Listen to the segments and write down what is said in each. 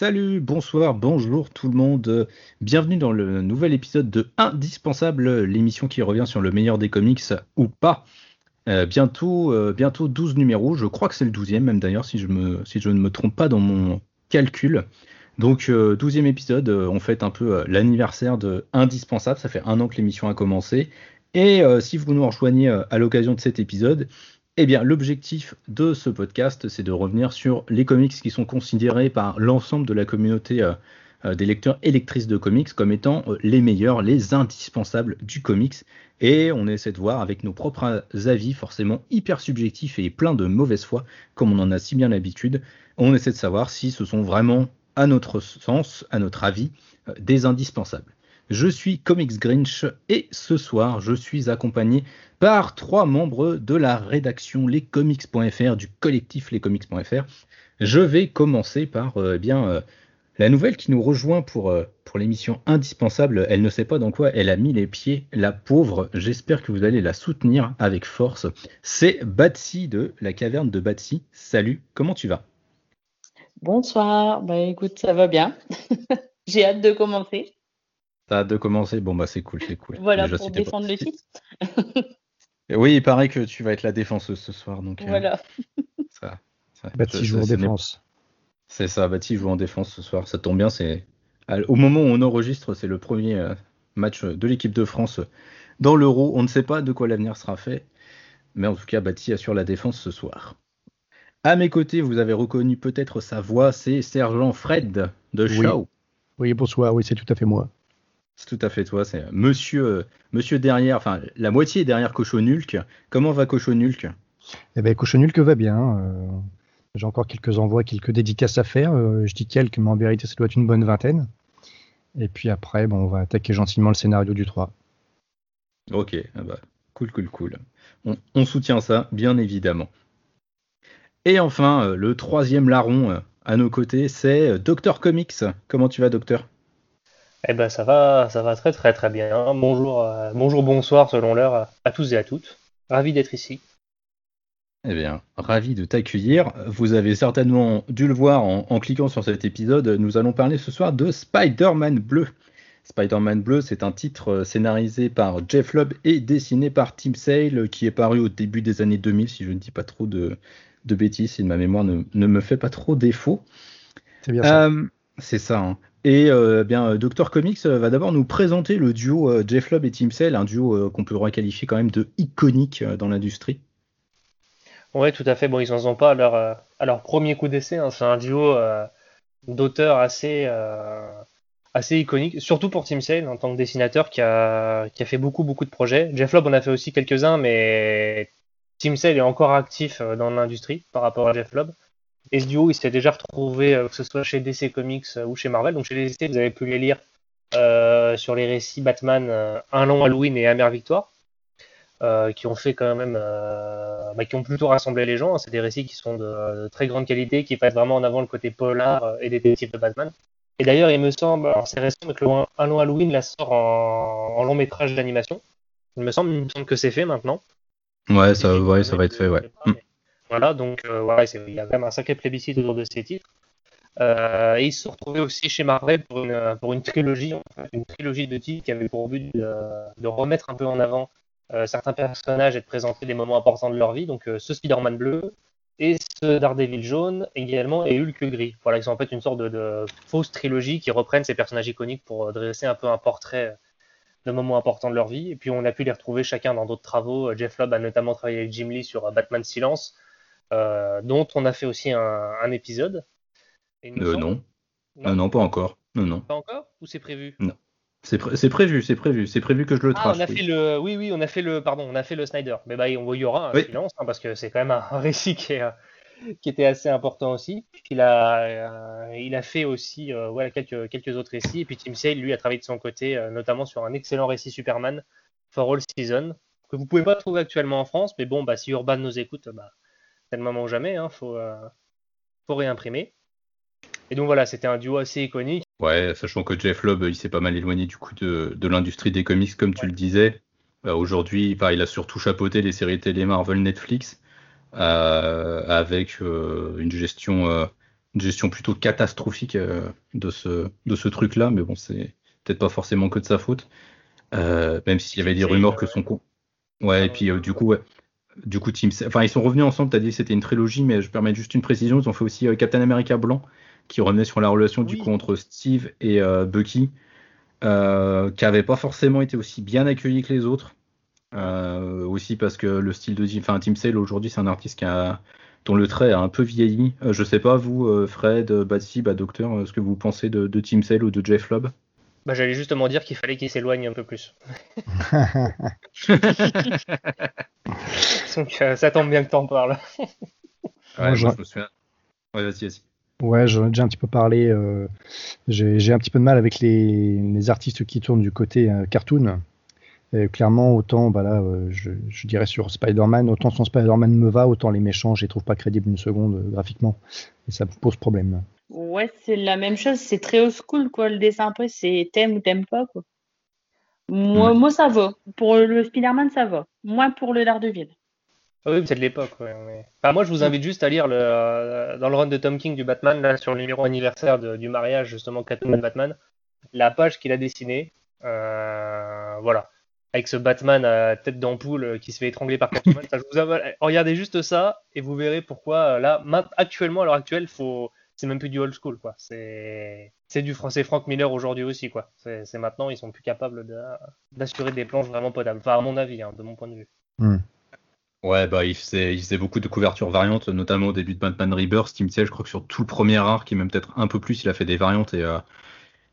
Salut, bonsoir, bonjour tout le monde. Bienvenue dans le nouvel épisode de Indispensable, l'émission qui revient sur le meilleur des comics ou pas. Euh, bientôt, euh, bientôt 12 numéros, je crois que c'est le 12e même d'ailleurs si, je ne me trompe pas dans mon calcul. Donc 12e euh, épisode, on fête un peu l'anniversaire de Indispensable, ça fait un an que l'émission a commencé. Et si vous nous rejoignez à l'occasion de cet épisode, eh bien, l'objectif de ce podcast, c'est de revenir sur les comics qui sont considérés par l'ensemble de la communauté euh, euh, des lecteurs et lectrices de comics comme étant euh, les meilleurs, les indispensables du comics. Et on essaie de voir avec nos propres avis, forcément hyper subjectifs et plein de mauvaise foi, comme on en a si bien l'habitude. On essaie de savoir si ce sont vraiment, à notre sens, à notre avis, des indispensables. Je suis Comics Grinch et ce soir, je suis accompagné par trois membres de la rédaction lescomics.fr, du collectif lescomics.fr. Je vais commencer par euh, eh bien euh, la nouvelle qui nous rejoint pour, euh, pour l'émission indispensable. Elle ne sait pas dans quoi elle a mis les pieds, la pauvre. J'espère que vous allez la soutenir avec force. C'est Batsy de la caverne de Batsy. Salut, comment tu vas? Bonsoir, bah écoute, ça va bien. J'ai hâte de commencer. De commencer Bon, bah c'est cool, c'est cool. Voilà, pour défendre le titre. oui, il paraît que tu vas être la défenseuse ce soir. Donc, euh, voilà. ça, joue en défense. C'est ça, Bati joue en défense ce soir. Ça tombe bien, c'est au moment où on enregistre, c'est le premier euh, match de l'équipe de France dans l'Euro. On ne sait pas de quoi l'avenir sera fait, mais en tout cas, Bati assure la défense ce soir. À mes côtés, vous avez reconnu peut-être sa voix, c'est Sergent Fred de Shaw. oui, bonsoir, oui, c'est tout à fait moi. C'est tout à fait toi, c'est monsieur, euh, monsieur derrière, enfin la moitié est derrière Cochonulk. Comment va Cochonulk Eh bien Cochonulk va bien. Euh, j'ai encore quelques envois, quelques dédicaces à faire. Euh, je dis quelques, mais en vérité ça doit être une bonne vingtaine. Et puis après, bon, on va attaquer gentiment le scénario du 3. Ok, ah bah, cool, cool, cool. On, on, soutient ça, bien évidemment. Et enfin, le troisième larron à nos côtés, c'est Docteur Comics. Comment tu vas, Docteur? Eh ben ça va, ça va très très très bien. Bonjour, euh, bonjour, bonsoir selon l'heure à tous et à toutes. Ravi d'être ici. Eh bien, ravi de t'accueillir. Vous avez certainement dû le voir en, cliquant sur cet épisode. Nous allons parler ce soir de Spider-Man Bleu. Spider-Man Bleu, c'est un titre scénarisé par Jeff Lubb et dessiné par Tim Sale, qui est paru au début des années 2000, si je ne dis pas trop de, bêtises, si ma mémoire ne, me fait pas trop défaut. C'est bien ça. Euh, c'est ça. Hein. Et euh, bien, euh, Doctor Comics euh, va d'abord nous présenter le duo Jeff Lubb et Tim Sale, un duo qu'on peut requalifier quand même de iconique dans l'industrie. Oui, tout à fait. Bon, ils n'en sont pas à leur, premier coup d'essai. Hein. C'est un duo d'auteurs assez, assez iconique, surtout pour Tim Sale en tant que dessinateur qui a, qui fait beaucoup, beaucoup de projets. Jeff Lubb en a fait aussi quelques-uns, mais Tim Sale est encore actif dans l'industrie par rapport à Jeff Lubb. Et ce duo, il s'était déjà retrouvé, euh, que ce soit chez DC Comics euh, ou chez Marvel. Donc chez DC, vous avez pu les lire euh, sur les récits Batman, Un long Halloween et Amère Victoire, qui ont fait quand même, bah, qui ont plutôt rassemblé les gens. C'est des récits qui sont de, très grande qualité, qui mettent vraiment en avant le côté polar et détective de Batman. Et d'ailleurs, il me semble, alors c'est récent, mais que le Un long Halloween la sort en, long métrage d'animation. Il me semble, il me semble que c'est fait maintenant. Ouais, ça, ouais, ça va être fait, ouais. Voilà, donc euh, voilà, il y a quand même un sacré plébiscite autour de ces titres. Euh, et ils se sont retrouvés aussi chez Marvel pour une, pour une trilogie, une trilogie de titres qui avait pour but de, remettre un peu en avant euh, certains personnages et de présenter des moments importants de leur vie. Donc ce Spider-Man bleu et ce Daredevil jaune également et Hulk gris. Voilà, ils sont en fait une sorte de, de fausse trilogie qui reprennent ces personnages iconiques pour dresser un peu un portrait de moments importants de leur vie. Et puis on a pu les retrouver chacun dans d'autres travaux. Jeff Lubb a notamment travaillé avec Jim Lee sur Batman Silence. Euh, dont on a fait aussi un, épisode. Euh, non. non. non, pas encore. Non, non. Pas encore Ou c'est prévu? Non. C'est prévu, c'est prévu, c'est prévu que je le trace. Ah, on a oui. fait le, oui, oui, on a fait le, pardon, on a fait le Snyder. Mais bah, il y aura un silence hein, parce que c'est quand même un, récit qui, est, qui, était assez important aussi. Il a, euh, il a fait aussi, voilà, quelques, quelques autres récits. Et puis Tim Sale, lui, a travaillé de son côté, notamment sur un excellent récit Superman for All Season que vous pouvez pas trouver actuellement en France. Mais bon, bah, si Urban nous écoute, bah, c'est le moment ou jamais, hein, faut, euh, faut réimprimer. Et donc voilà, c'était un duo assez iconique. Ouais, sachant que Jeff Lobb, il s'est pas mal éloigné du coup de, l'industrie des comics, comme tu le disais. Euh, aujourd'hui, il a surtout chapeauté les séries télé Marvel Netflix, euh, avec une gestion une gestion plutôt catastrophique de ce, de ce truc-là, mais bon, c'est peut-être pas forcément que de sa faute. même s'il y avait des rumeurs que son con. Ouais, et puis du coup, ouais. Du coup, Team... enfin, ils sont revenus ensemble. Tu as dit que c'était une trilogie, mais je permets juste une précision. Ils ont fait aussi Captain America blanc, qui revenait sur la relation du coup entre Steve et Bucky, qui n'avait pas forcément été aussi bien accueilli que les autres. Euh, aussi parce que le style de enfin Tim Sale aujourd'hui c'est un artiste qui a dont le trait a un peu vieilli. Euh, je sais pas vous euh, Fred, Batsy, bah, Docteur, ce que vous pensez de, de Tim Sale ou de Jeff Lobb? Bah, J'allais justement dire qu'il fallait qu'il s'éloigne un peu plus. Donc ça tombe bien que t'en parles. ouais, je... me souviens. Ouais, vas-y, vas-y. Ouais, j'en ai déjà un petit peu parlé. J'ai un petit peu de mal avec les, les, artistes qui tournent du côté cartoon clairement, autant, bah là, euh, je, dirais sur Spider-Man, autant son Spider-Man me va, autant les méchants, je les trouve pas crédibles une seconde euh, graphiquement. Et ça pose problème. Ouais, c'est la même chose, c'est très old school, quoi. Le dessin, après, c'est t'aimes ou t'aimes pas, quoi. Moi, moi, ça va. Pour le Spider-Man, ça va. Moins pour le Daredevil. Ah oui, c'est de l'époque. moi, je vous invite juste à lire le, euh, dans le run de Tom King du Batman, là, sur le numéro anniversaire du mariage, justement, Catwoman-Batman, la page qu'il a dessinée. voilà avec ce Batman à tête d'ampoule euh, qui se fait étrangler par Catwoman. Regardez juste ça et vous verrez pourquoi euh, là, actuellement, à l'heure actuelle, faut... c'est même plus du old school. quoi. C'est du français Frank Miller aujourd'hui aussi. quoi. C'est maintenant, ils sont plus capables d'assurer des planches vraiment potables. Enfin, à mon avis, hein, de mon point de vue. Hmm. Ouais, bah, il faisait, il faisait, beaucoup de couvertures variantes, notamment au début de Batman Rebirth. Team je crois que sur tout le premier arc, et même peut-être un peu plus, il a fait des variantes et. Euh,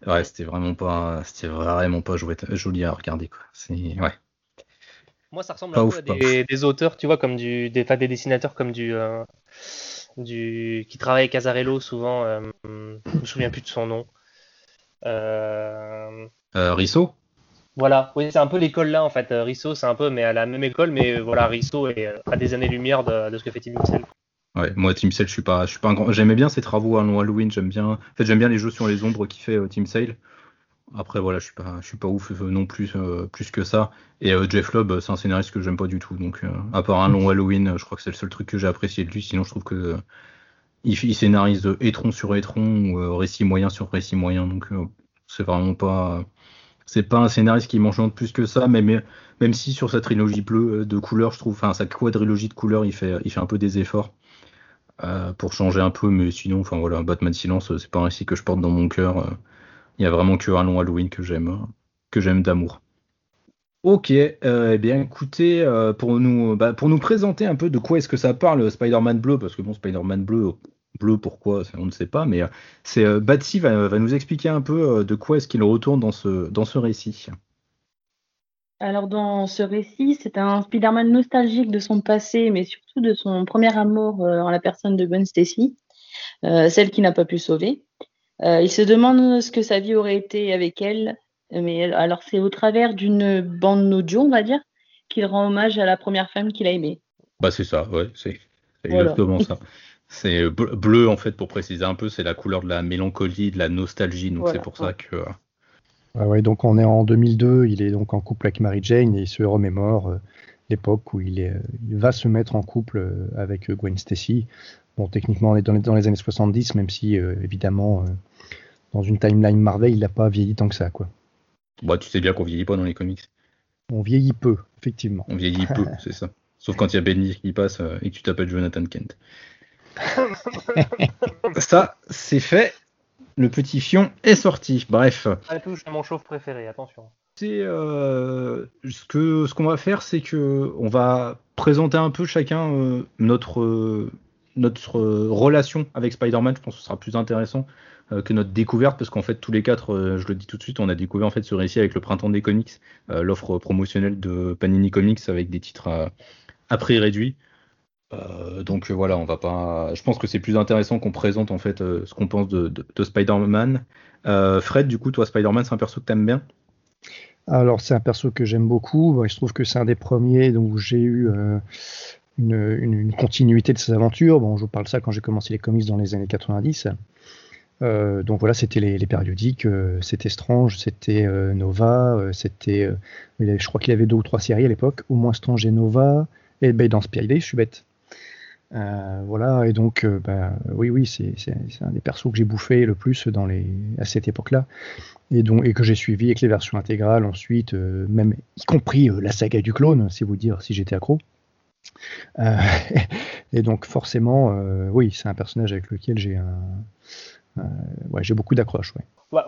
Ouais, c'était vraiment pas, c'était vraiment pas joli à regarder quoi. C'est ouais. Moi, ça ressemble un peu à des, auteurs, tu vois, comme du, des, des dessinateurs comme du, euh, du, qui travaillent avec Azarello souvent. Euh, je me souviens plus de son nom. Euh... euh Risso? Voilà, oui, c'est un peu l'école là en fait. Risso, c'est un peu, mais à la même école, mais voilà, Risso est à des années-lumière de, de, ce que fait Tim Mixel. Ouais, moi Team Sale, je suis pas, je suis pas un grand. J'aimais bien ses travaux à Halloween, j'aime bien. En fait, j'aime bien les jeux sur les ombres qui fait euh, Team Sale. Après, voilà, je suis pas, je suis pas ouf euh, non plus, euh, plus que ça. Et Jeff Lobb, c'est un scénariste que j'aime pas du tout. Donc, à part un long Halloween, je crois que c'est le seul truc que j'ai apprécié de lui. Sinon, je trouve que il, il, scénarise étron sur étron ou récit moyen sur récit moyen. Donc, c'est vraiment pas, c'est pas un scénariste qui m'enchante plus que ça. Mais, même si sur sa trilogie bleue de couleurs, je trouve, enfin sa quadrilogie de couleurs, il fait, il fait un peu des efforts. Euh, pour changer un peu, mais sinon, enfin voilà, Batman Silence, c'est pas un récit que je porte dans mon cœur. Euh, il y a vraiment que un long Halloween que j'aime, euh, que j'aime d'amour. Ok, eh bien écoutez, pour, nous, bah, pour nous présenter un peu de quoi est-ce que ça parle Spider-Man bleu, parce que bon, Spider-Man bleu, bleu pourquoi, on ne sait pas, mais c'est Batsy va, va, nous expliquer un peu de quoi est-ce qu'il retourne dans ce, dans ce récit. Alors dans ce récit, c'est un Spider-Man nostalgique de son passé, mais surtout de son premier amour euh, en la personne de Gwen Stacy, euh, celle qui n'a pas pu sauver. Euh, il se demande ce que sa vie aurait été avec elle, mais alors c'est au travers d'une bande audio, on va dire, qu'il rend hommage à la première femme qu'il a aimée. Bah c'est ça, ouais, c'est exactement ça. C'est bleu en fait pour préciser un peu, c'est la couleur de la mélancolie, de la nostalgie, donc c'est pour ça que ouais, donc on est en 2002, il est donc en couple avec Mary Jane et il se remémore euh, l'époque où il, est, il va se mettre en couple euh, avec Gwen Stacy. Bon, techniquement, on est dans les, dans les années 70, même si, euh, évidemment, dans une timeline Marvel, il n'a pas vieilli tant que ça, quoi. Bah, tu sais bien qu'on vieillit pas dans les comics. On vieillit peu, effectivement. On vieillit peu, c'est ça. Sauf quand il y a Benny qui passe et que tu t'appelles Jonathan Kent. ça, c'est fait le petit fion est sorti. Bref. Ça touche à mon chauffe préféré, attention. C'est euh, ce que ce qu'on va faire, c'est que on va présenter un peu chacun euh, notre notre relation avec Spider-Man. Je pense que ce sera plus intéressant euh, que notre découverte, parce qu'en fait tous les quatre, je le dis tout de suite, on a découvert en fait ce récit avec le printemps des comics, l'offre promotionnelle de Panini Comics avec des titres à prix réduit. Euh, donc voilà, on va pas. Je pense que c'est plus intéressant qu'on présente en fait euh, ce qu'on pense de, Spider-Man. Euh, Fred, du coup, toi, Spider-Man, c'est un perso que t'aimes bien? Alors, c'est un perso que j'aime beaucoup. Il se trouve que c'est un des premiers où j'ai eu une, continuité de ses aventures. Bon, je vous parle ça quand j'ai commencé les comics dans les années 90. donc voilà, c'était les, périodiques, c'était Strange, c'était Nova, c'était, je crois qu'il y avait deux ou trois séries à l'époque, au moins Strange et Nova, et ben, dans Spider, je suis bête. Euh, voilà, et donc, euh, bah, oui, oui, c'est un des persos que j'ai bouffé le plus dans les, à cette époque-là, et, donc, et que j'ai suivi avec les versions intégrales ensuite, euh, même y compris la saga du clone, si vous dire, si j'étais accro. et donc, forcément, oui, c'est un personnage avec lequel j'ai beaucoup d'accroche. Ouais.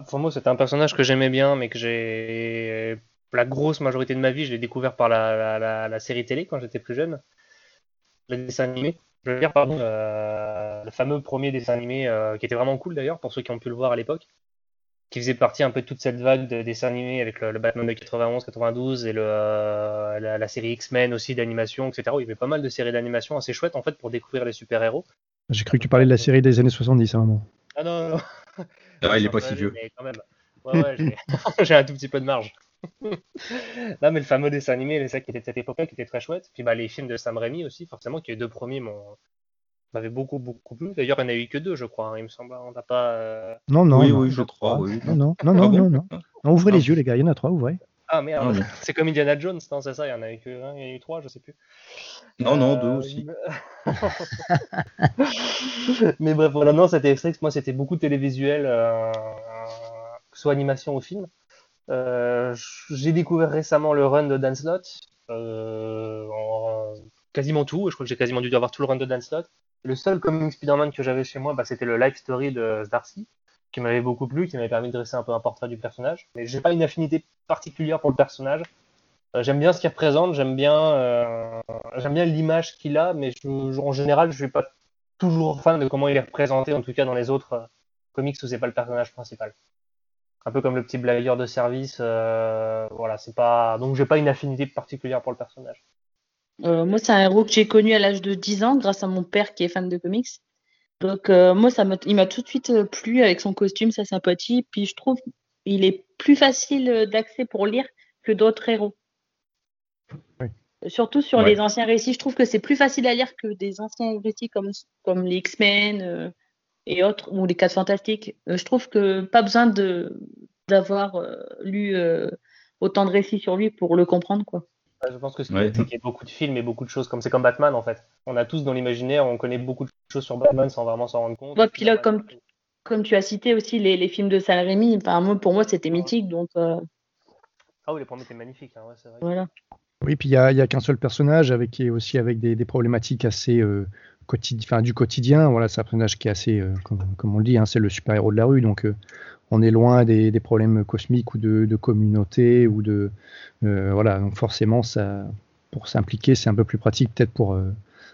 Un personnage que j'aimais bien, mais que j'ai la grosse majorité de ma vie, je l'ai découvert par la, série télé quand j'étais plus jeune, le dessin animé euh, le fameux premier dessin animé euh, qui était vraiment cool d'ailleurs pour ceux qui ont pu le voir à l'époque, qui faisait partie un peu de toute cette vague de dessins animés avec le, Batman de 91, 92 et le, euh, la, série X-Men aussi d'animation, etc. il y avait pas mal de séries d'animation assez chouettes en fait pour découvrir les super-héros. J'ai cru que tu parlais de la série des années 70 à un moment. Ah non, non, non. Ah, il est pas si vieux. quand même. Ouais, ouais, j'ai un tout petit peu de marge. non, mais le fameux dessin animé, ça qui était de cette époque-là, qui était très chouette. Puis bah, les films de Sam Raimi aussi, forcément, qui les deux premiers m'avaient beaucoup, beaucoup plu. D'ailleurs, il n'y en a eu que deux, je crois, hein, il me semble. On n'a pas. Euh, non, non. Oui, oui, je crois. Oui. Non, non, non, non, non, non. ouvrez les yeux, les gars, il y en a trois, ouvrez. Ah merde, ah, c'est comme Indiana Jones, non, c'est ça, il y en a eu que un, il y en a eu trois, je sais plus. Non, non, deux euh, aussi. mais bref, voilà, non, c'était moi c'était beaucoup télévisuel, euh, soit animation ou film. Euh, j'ai découvert récemment le run de Dan Slott, euh, quasiment tout. Je crois que j'ai quasiment dû avoir tout le run de Dan Slott. Le seul comic Spider-Man que j'avais chez moi, bah, c'était le Life Story de Darcy, qui m'avait beaucoup plu, qui m'avait permis de dresser un peu un portrait du personnage. Mais j'ai pas une affinité particulière pour le personnage. Euh, j'aime bien ce qu'il représente, j'aime bien, bien l'image qu'il a, mais en général, je suis pas toujours fan de comment il est représenté, en tout cas dans les autres comics où c'est pas le personnage principal un peu comme le petit blagueur de service. Euh, voilà, c'est pas. Donc j'ai pas une affinité particulière pour le personnage. Euh, moi, c'est un héros que j'ai connu à l'âge de 10 ans grâce à mon père qui est fan de comics. Donc euh, moi, ça il m'a tout de suite plu avec son costume, sa sympathie. Puis je trouve il est plus facile d'accès pour lire que d'autres héros. Surtout sur les anciens récits, je trouve que c'est plus facile à lire que des anciens récits comme, comme les X-Men, et autres, ou les 4 fantastiques. Euh, je trouve que pas besoin de d'avoir euh, lu euh, autant de récits sur lui pour le comprendre, quoi. Je pense que c'est qu'il y a beaucoup de films et beaucoup de choses comme c'est comme Batman en fait. On a tous dans l'imaginaire, on connaît beaucoup de choses sur Batman sans vraiment s'en rendre compte. Ouais, puis là, comme, comme tu as cité aussi les, les films de Sam Raimi, pour moi c'était mythique donc. Ah oui, les premiers étaient magnifiques, hein, c'est vrai. Voilà. Oui, puis il n'y a, a qu'un seul personnage avec qui aussi avec des, des problématiques assez du quotidien. Voilà, c'est un personnage qui est assez, euh, comme, on le dit, hein, c'est le super-héros de la rue. Donc, euh, on est loin des, problèmes cosmiques ou de, communauté ou de euh, voilà. Donc, forcément, ça, pour s'impliquer, c'est un peu plus pratique peut-être pour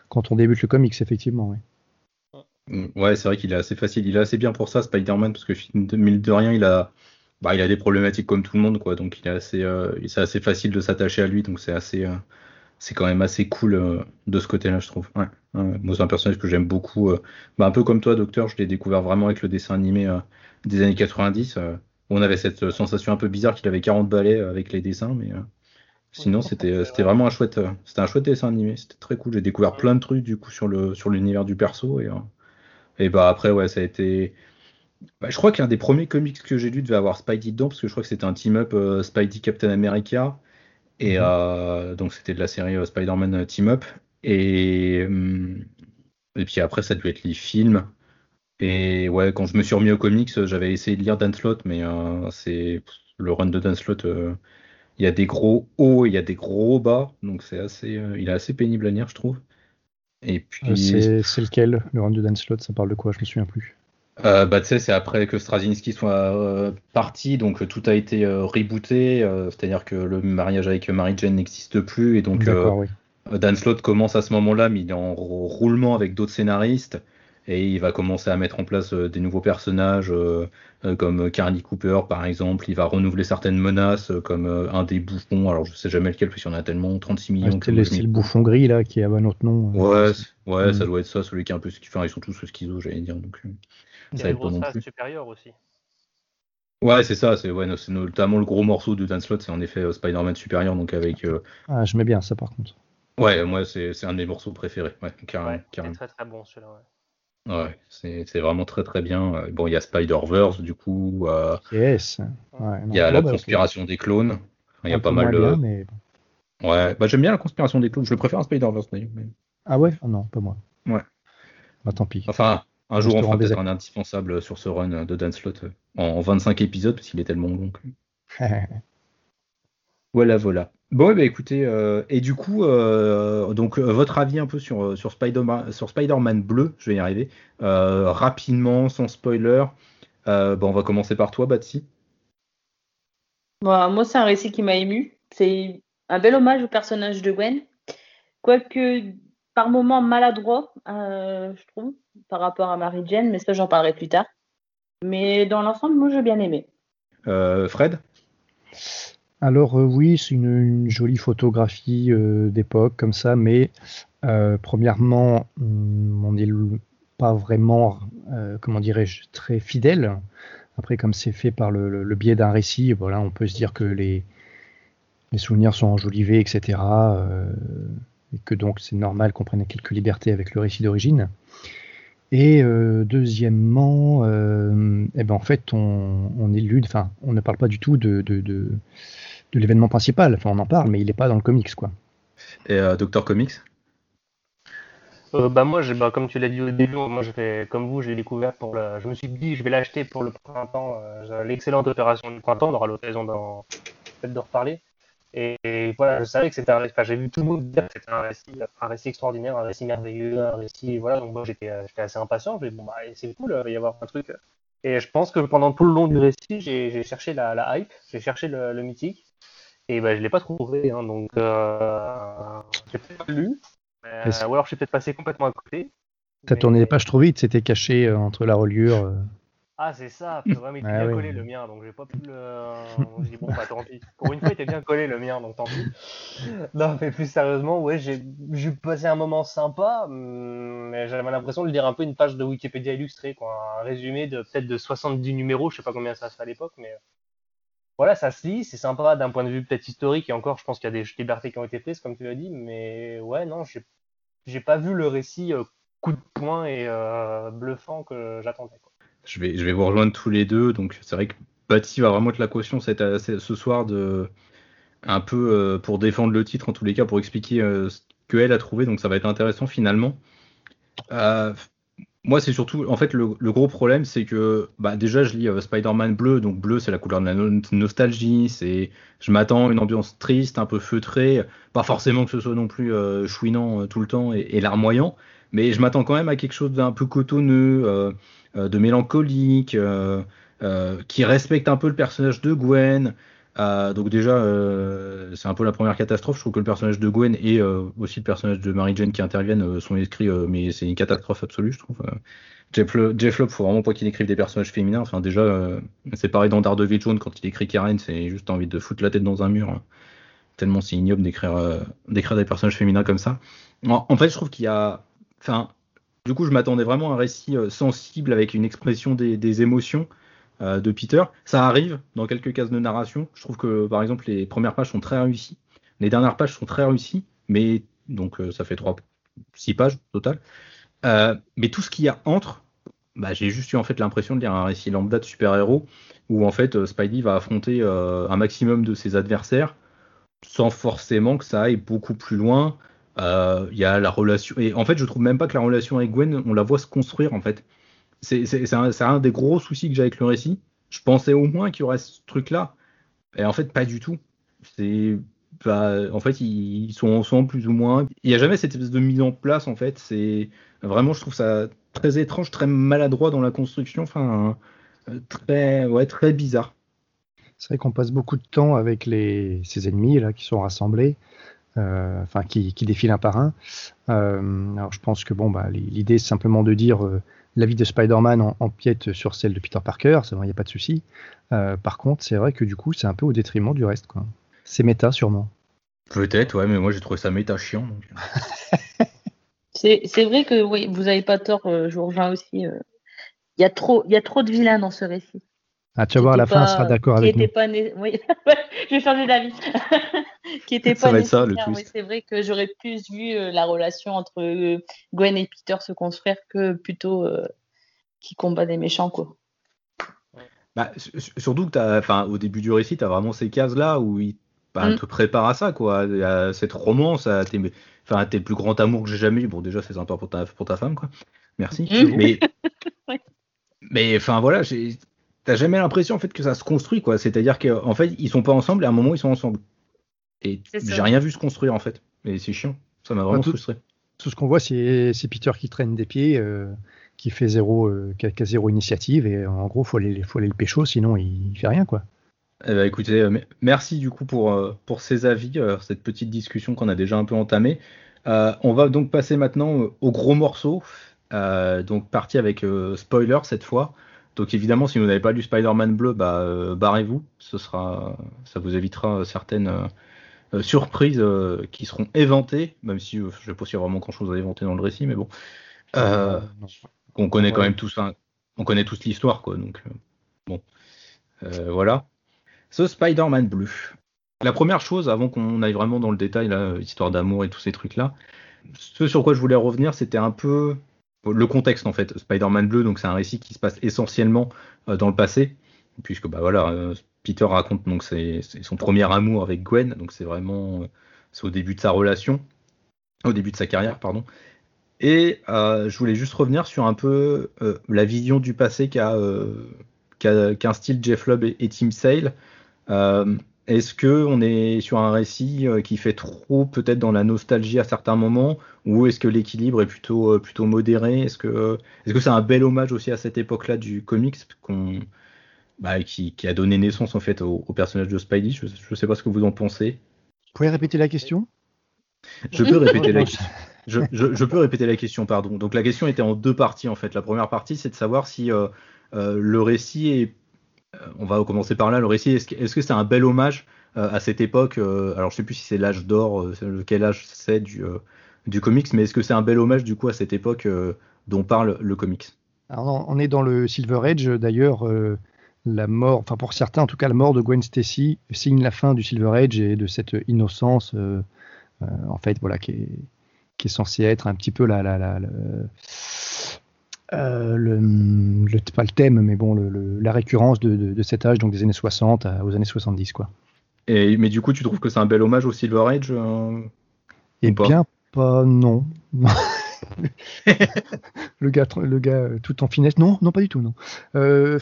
quand on débute le comics, effectivement. Ouais. Mm, ouais, c'est vrai qu'il est assez facile. Il est assez bien pour ça, Spider-Man, parce que mille de rien, il a, bah, il a des problématiques comme tout le monde, quoi. Donc, il est assez, c'est assez facile de s'attacher à lui. Donc, c'est assez c'est quand même assez cool euh, de ce côté-là, je trouve. Moi, c'est un personnage que j'aime beaucoup. Euh, bah, un peu comme toi, Docteur, je l'ai découvert vraiment avec le dessin animé euh, des années 90. on avait cette sensation un peu bizarre qu'il avait 40 balais avec les dessins, mais sinon, c'était c'était vraiment un chouette, c'était un chouette dessin animé. C'était très cool. J'ai découvert plein de trucs du coup sur le sur l'univers du perso et et bah après ouais, ça a été. Bah, je crois qu'un des premiers comics que j'ai lu devait avoir Spidey dedans parce que je crois que c'était un team-up Spidey Captain America. Et mhm. euh, donc c'était de la série euh, Spider-Man euh, Team Up. Et, et puis après, ça dû être les films. Et ouais, quand je me suis remis aux comics, j'avais essayé de lire Dan Slott, mais c'est le run de Dan Slott. il y a des gros hauts, il y a des gros bas, donc c'est assez, il est assez pénible à lire, je trouve. Et puis c'est lequel le run de Dan Slott? Ça parle de quoi? Je me souviens plus. Euh, bah, tu sais, c'est après que Straczynski soit euh, parti, donc tout a été euh, rebooté, c'est-à-dire que le mariage avec Mary Jane n'existe plus, et donc Dan Slott commence à ce moment-là, mais il est en roulement avec d'autres scénaristes, et il va commencer à mettre en place des nouveaux personnages, comme Carly Cooper par exemple, il va renouveler certaines menaces, comme un des bouffons, alors je sais jamais lequel, parce qu'il y en a tellement, 36 millions. c'est le, bouffon gris là, qui a un autre nom. Ouais, ouais, ça doit être ça, celui qui est un peu, enfin ils sont tous schizo, j'allais dire, donc... Il y a les supérieures aussi. Ouais, c'est ça, c'est ouais, notamment le gros morceau de Dan Slott, c'est en effet euh, Spider-Man supérieur, donc avec. Euh, ah, je mets bien ça par contre. Ouais, moi c'est un des morceaux préférés, ouais, carrément. Ouais, très très bon celui-là, ouais. Ouais, c'est vraiment très très bien. Bon, il y a Spider-Verse, du coup. Euh, yes. il y a la bah, conspiration des clones. Il y a pas mal de. mais... Ouais, bah, j'aime bien la conspiration des clones. Je le préfère à Spider-Verse d'ailleurs. Ah ouais? Ah Non, pas moi. Ouais. Bah tant pis. Enfin, un jour on fera peut-être un indispensable sur ce run de Dan Slott euh, en 25 épisodes parce qu'il est tellement long. Voilà, voilà. Bon, eh ben, écoutez, euh, et du coup, euh, donc euh, votre avis un peu sur, sur Spider-Man sur Spider-Man bleu, je vais y arriver, Euh, rapidement, sans spoiler. Bon, on va commencer par toi, Batsy. Moi, c'est un récit qui m'a ému. C'est un bel hommage au personnage de Gwen, quoique par moments maladroit, je trouve, par rapport à Mary Jane, mais ça, j'en parlerai plus tard. Mais dans l'ensemble, moi, j'ai bien aimé. Euh, Fred? Alors euh, oui, c'est une, jolie photographie euh, d'époque comme ça, mais euh, premièrement, hum, on n'est pas vraiment, comment dirais-je, très fidèle. Après, comme c'est fait par le, biais d'un récit, voilà, on peut se dire que les, souvenirs sont enjolivés, etc. et que donc c'est normal qu'on prenne quelques libertés avec le récit d'origine. Et deuxièmement, eh ben en fait, on, élude, enfin, on ne parle pas du tout de, de l'événement principal. Enfin, on en parle, mais il n'est pas dans le comics, quoi. et euh, Doctor Comics? Euh, bah moi, j'ai- bah, comme tu l'as dit au début, moi je fais comme vous, j'ai découvert pour le. Je me suis dit, je vais l'acheter pour le printemps. euh, L'excellente opération du printemps, on aura l'occasion d'en peut-être de reparler. Et, et voilà, je savais que c'était un. Enfin, j'ai vu tout le monde dire que c'était un récit, un récit extraordinaire, un récit merveilleux, un récit. Voilà, donc moi j'étais, j'étais assez impatient. Je bon bah c'est cool, il va y avoir un truc. Et je pense que pendant tout le long du récit, j'ai j'ai cherché la, la hype, j'ai cherché le, le mythique. Et bah, je l'ai pas trouvé, hein, donc euh, j'ai peut-être pas lu, mais- Est-ce- ou alors je suis peut-être passé complètement à côté. T'as Mais- tourné les pages trop vite, c'était caché euh, entre la reliure. euh. Ah, c'est ça, mais il était Ah bien oui. collé le mien, donc j'ai pas pu le. J'ai dit, bon, bah tant pis. Pour une fois, il était bien collé le mien, donc tant pis. Non, mais plus sérieusement, ouais, j'ai passé un moment sympa, hum, mais j'avais l'impression de lire un peu une page de Wikipédia illustrée, quoi. Un résumé de peut-être de 70 numéros, je sais pas combien ça se fait à l'époque, mais. Voilà, ça se lit, c'est sympa d'un point de vue peut-être historique, et encore, je pense qu'il y a des libertés qui ont été prises, comme tu l'as dit, mais ouais, non, j'ai pas vu le récit euh, coup de poing et euh, bluffant que j'attendais. Je vais, je vais vous rejoindre tous les deux. Donc, c'est vrai que Batsy va vraiment être la caution cette, ce soir de un peu euh, pour défendre le titre en tous les cas, pour expliquer ce qu'elle a trouvé. Donc, ça va être intéressant finalement. Moi, c'est surtout, en fait, le, gros problème, c'est que bah, déjà, je lis euh, Spider-Man bleu. Donc, bleu, c'est la couleur de la no- nostalgie. C'est, je m'attends à une ambiance triste, un peu feutrée. Pas forcément que ce soit non plus euh, chouinant euh, tout le temps et, larmoyant. Mais je m'attends quand même à quelque chose d'un peu cotonneux. de mélancolique, qui respecte un peu le personnage de Gwen. Euh, donc déjà, euh, c'est un peu la première catastrophe. Je trouve que le personnage de Gwen et euh, aussi le personnage de Mary Jane qui interviennent sont écrits, mais c'est une catastrophe absolue, je trouve. Jeff, Lo- Jeff Loeb, faut vraiment pas qu'il écrive des personnages féminins. Enfin déjà, c'est pareil dans Daredevil Jaune quand il écrit Karen, c'est juste envie de foutre la tête dans un mur. hein. Tellement c'est ignoble d'écrire des personnages féminins comme ça. En, fait, je trouve qu'il y a, enfin, du coup, je m'attendais vraiment à un récit sensible avec une expression des émotions euh, de Peter. Ça arrive dans quelques cases de narration. Je trouve que, par exemple, les premières pages sont très réussies. Les dernières pages sont très réussies, mais donc euh, ça fait trois, six pages au total. Euh, mais tout ce qu'il y a entre, bah, j'ai juste eu en fait l'impression de lire un récit lambda de super-héros où en fait Spidey va affronter un maximum de ses adversaires sans forcément que ça aille beaucoup plus loin. Il y a la relation. Et en fait, je trouve même pas que la relation avec Gwen, on la voit se construire en fait. C'est un, des gros soucis que j'ai avec le récit. Je pensais au moins qu'il y aurait ce truc-là. Et en fait, pas du tout. C'est. bah, en fait, ils, sont ensemble plus ou moins. Il n'y a jamais cette espèce de mise en place en fait. C'est vraiment, je trouve ça très étrange, très maladroit dans la construction. Enfin, très, ouais, très bizarre. C'est vrai qu'on passe beaucoup de temps avec les, ces ennemis là qui sont rassemblés, euh, enfin qui, qui défilent un par un. Euh, alors je pense que bon bah l'idée c'est simplement de dire euh, la vie de Spider-Man en- empiète sur celle de Peter Parker, ça il n'y a pas de souci. Euh, par contre c'est vrai que du coup c'est un peu au détriment du reste quoi. C'est méta sûrement. Peut-être, ouais, mais moi j'ai trouvé ça méta chiant. donc. C'est c'est vrai que oui, vous n'avez pas tort, euh, je vous rejoins aussi. euh, Il y, a trop- il y a trop de vilains dans ce récit. Ah tu vas voir à la fin elle sera d'accord avec nous. pas né- oui. je vais changer d'avis. qui était Ça pas va être ça, le twist. Oui, c'est vrai que j'aurais plus vu euh, la relation entre euh, Gwen et Peter se construire que plutôt euh, qui combat des méchants quoi. Bah, su- su- surtout que t'as, enfin, au début du récit, tu as vraiment ces cases-là où il bah, Mm. te prépare à ça, quoi, à cette romance, à tes, enfin, à tes plus grands amours que j'ai jamais eu. Bon, déjà, c'est sympa pour ta, pour ta femme, quoi. Merci. Mm. Mais, Ouais. mais, enfin, voilà, j'ai, t'as jamais l'impression, en fait, que ça se construit, quoi. C'est-à-dire qu'en fait, ils sont pas ensemble et à un moment, ils sont ensemble. Et j'ai rien vu se construire, en fait. Et c'est chiant. Ça m'a vraiment tout- frustré. Tout ce qu'on voit, c'est Peter qui traîne des pieds, euh, qui fait zéro, euh, qui a, qui a zéro initiative, et en gros, faut aller, faut aller le pécho, sinon il, il fait rien, quoi. Eh ben, écoutez, euh, me- merci du coup pour, pour ces avis, cette petite discussion qu'on a déjà un peu entamée. Euh, on va donc passer maintenant au gros morceau. Euh, donc parti avec euh, spoiler cette fois. Donc évidemment, si vous n'avez pas lu Spider-Man bleu, bah, euh, barrez-vous. Ce sera, ça vous évitera euh, certaines euh, surprises euh, qui seront éventées, même si je ne sais pas s'il y a vraiment grand-chose à éventer dans le récit, mais bon. On connaît quand même tous, hein, on connaît tous l'histoire, quoi. Donc bon, voilà. Ce Spider-Man bleu. La première chose, avant qu'on aille vraiment dans le détail, là, histoire d'amour et tous ces trucs-là, ce sur quoi je voulais revenir, c'était un peu le contexte en fait. Spider-Man bleu, donc c'est un récit qui se passe essentiellement euh, dans le passé, puisque bah voilà, euh, Peter raconte donc son premier amour avec Gwen, donc c'est vraiment euh, c'est au début de sa relation, au début de sa carrière, pardon. Et je voulais juste revenir sur un peu la vision du passé qu'a qu'a- qu'instille Jeff Lubb et, et Tim Sale. Est-ce que on est sur un récit euh, qui fait trop peut-être dans la nostalgie à certains moments, ou est-ce que l'équilibre est plutôt euh, plutôt modéré? Est-ce que est-ce que c'est un bel hommage aussi à cette époque-là du comics qu'on bah, qui, qui a donné naissance en fait au, au personnage de Spidey? Je ne sais pas ce que vous en pensez. Vous pouvez répéter la question? Je peux répéter la question. Je, je- je peux répéter la question, pardon. Donc la question était en deux parties en fait. La première partie, c'est de savoir si euh, euh, le récit est. euh, on va commencer par là. Le récit, est-ce que c'est un bel hommage euh, à cette époque euh, Alors je sais plus si c'est l'âge d'or, lequel âge c'est du, du comics, mais est-ce que c'est un bel hommage du coup à cette époque dont parle le comics? On- est dans le Silver Age, d'ailleurs, la mort, enfin pour certains en tout cas, la mort de Gwen Stacy signe la fin du Silver Age et de cette innocence, en fait, voilà, qui est, censée être un petit peu la- euh, le, le- pas le thème, mais bon, le- le- la récurrence de, de- de cet âge, donc des années 60 à- aux années 70, quoi. Et, Mais du coup, tu trouves que c'est un bel hommage au Silver Age euh pas? bien pas, non. le gars, le gars euh, tout en finesse, non, non pas du tout, non. Euh,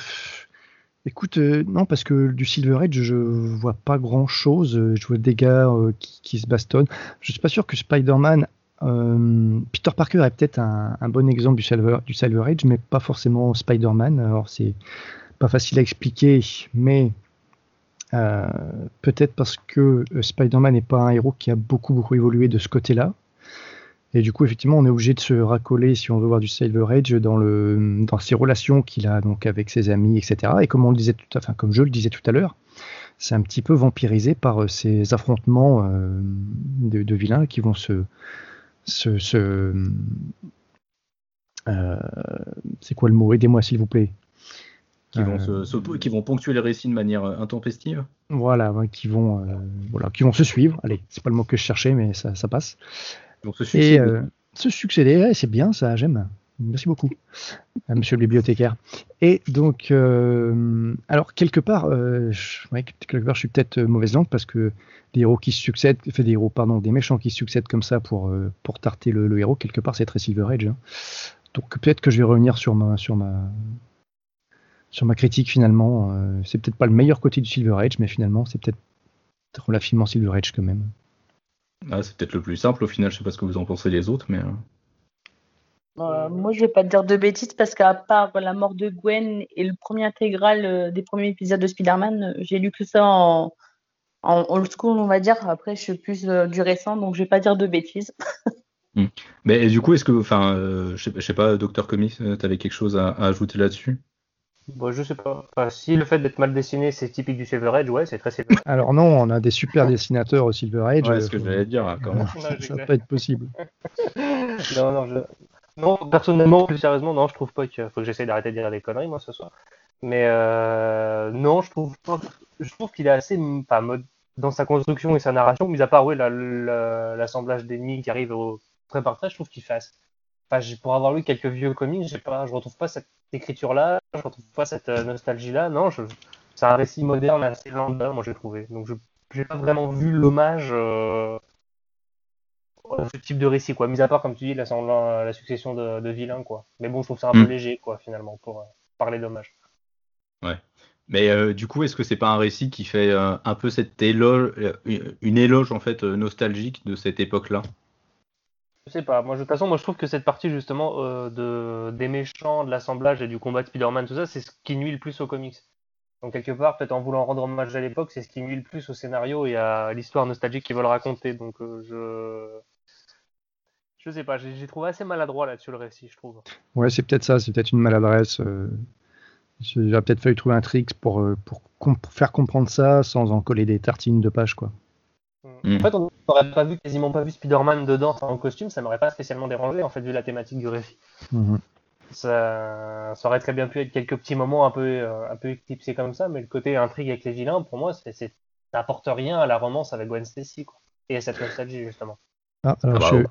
écoute, euh, non parce que du Silver Age, je vois pas grand chose. Je vois des gars euh, qui, qui se bastonnent. Je suis pas sûr que Spider-Man, euh, Peter Parker est peut-être un, bon exemple du Silver, Age, mais pas forcément Spider-Man. Alors c'est pas facile à expliquer, mais euh, peut-être parce que euh, Spider-Man n'est pas un héros qui a beaucoup beaucoup évolué de ce côté-là. Et du coup, effectivement, on est obligé de se racoler, si on veut voir du Silver Age, dans, ses relations qu'il a donc avec ses amis, etc. Et comme on le disait tout, enfin, comme je le disais tout à l'heure, c'est un petit peu vampirisé par ces affrontements de vilains qui vont se, se euh, c'est quoi le mot? Aidez-moi, s'il vous plaît. qui, vont Euh, se, se- qui vont ponctuer les récits de manière euh, intempestive? Voilà, qui vont, euh, voilà, qui vont se suivre. Allez, c'est pas le mot que je cherchais, mais ça, ça passe. Vont se Et succéder. euh, se succéder, ouais, c'est bien, ça, j'aime. Merci beaucoup, euh, monsieur le bibliothécaire. Et donc, euh, alors, quelque part, euh, je, quelque part, je suis peut-être mauvaise langue parce que des héros qui succèdent, fait des héros, pardon, des méchants qui succèdent comme ça pour, pour tarter le, le héros, quelque part, c'est très Silver Age. hein. Donc, peut-être que je vais revenir sur ma, sur ma, sur ma critique finalement. Euh, c'est peut-être pas le meilleur côté du Silver Age, mais finalement, c'est peut-être relativement Silver Age quand même. Ah, c'est peut-être le plus simple au final, je sais pas ce que vous en pensez les autres, mais. Euh, moi, je vais pas te dire de bêtises parce qu'à part la mort de Gwen et le premier intégral euh, des premiers épisodes de Spider-Man, euh, j'ai lu que ça en, en old school, on va dire. Après, je suis plus euh, du récent, donc je vais pas dire de bêtises. Mais et du coup, est-ce que, enfin, euh, je sais- pas, Docteur Comics, euh, t'avais quelque chose à, à ajouter là-dessus? Bon, je sais pas. Enfin, si le fait d'être mal dessiné, c'est typique du Silver Age, ouais, c'est très Silver Alors non, on a des super dessinateurs au Silver Age. Ouais, euh, c'est ce que j'allais dire, même. ça, ça pas être possible. non, non, je... non, personnellement, plus sérieusement, non, je trouve pas qu'il faut que j'essaie d'arrêter de dire des conneries, moi, ce soir. Mais euh, non, je trouve pas... je trouve qu'il est assez enfin, mode dans sa construction et sa narration, mis à part oui, la- la- l'assemblage d'ennemis qui arrive au pré-partage, je trouve qu'il fait assez... Enfin, pour avoir lu quelques vieux comics, j'ai pas, je retrouve pas cette écriture-là, je retrouve pas cette euh, nostalgie-là. Non, je... c'est un récit moderne assez lambda, moi j'ai trouvé. Donc je j'ai pas vraiment vu l'hommage euh, ce type de récit, quoi. Mis à part, comme tu dis, la, la succession de, de, vilains, quoi. Mais bon, je trouve ça un peu mm. léger, quoi, finalement, pour euh, parler d'hommage. Ouais. Mais euh, du coup, est-ce que c'est pas un récit qui fait euh, un peu cette éloge, une éloge en fait nostalgique de cette époque-là? Je sais pas. Moi, de toute façon, moi, je trouve que cette partie justement de des méchants, de l'assemblage et du combat de Spider-Man, tout ça, c'est ce qui nuit le plus aux comics. Donc quelque part, peut-être en voulant rendre hommage à l'époque, c'est ce qui nuit le plus au scénario et à l'histoire nostalgique qu'ils veulent raconter. Donc je je sais pas, j'ai trouvé assez maladroit là-dessus le récit, je trouve. Ouais, c'est peut-être ça, c'est peut-être une maladresse. Euh... J'aurais peut-être fallu trouver un trick pour, euh, pour faire comprendre ça sans en coller des tartines de page, quoi. Mm. En fait, on n'aurait pas vu, quasiment pas vu Spider-Man dedans en costume, ça m'aurait pas spécialement dérangé, en fait, vu la thématique du récit. Mm-hmm. ça, ça, aurait très bien pu être quelques petits moments un peu, euh, un peu éclipsés comme ça, mais le côté intrigue avec les vilains, pour moi, ça n'apporte rien à la romance avec Gwen Stacy, quoi. Et à cette nostalgie, justement. Ah, alors ah bah, je,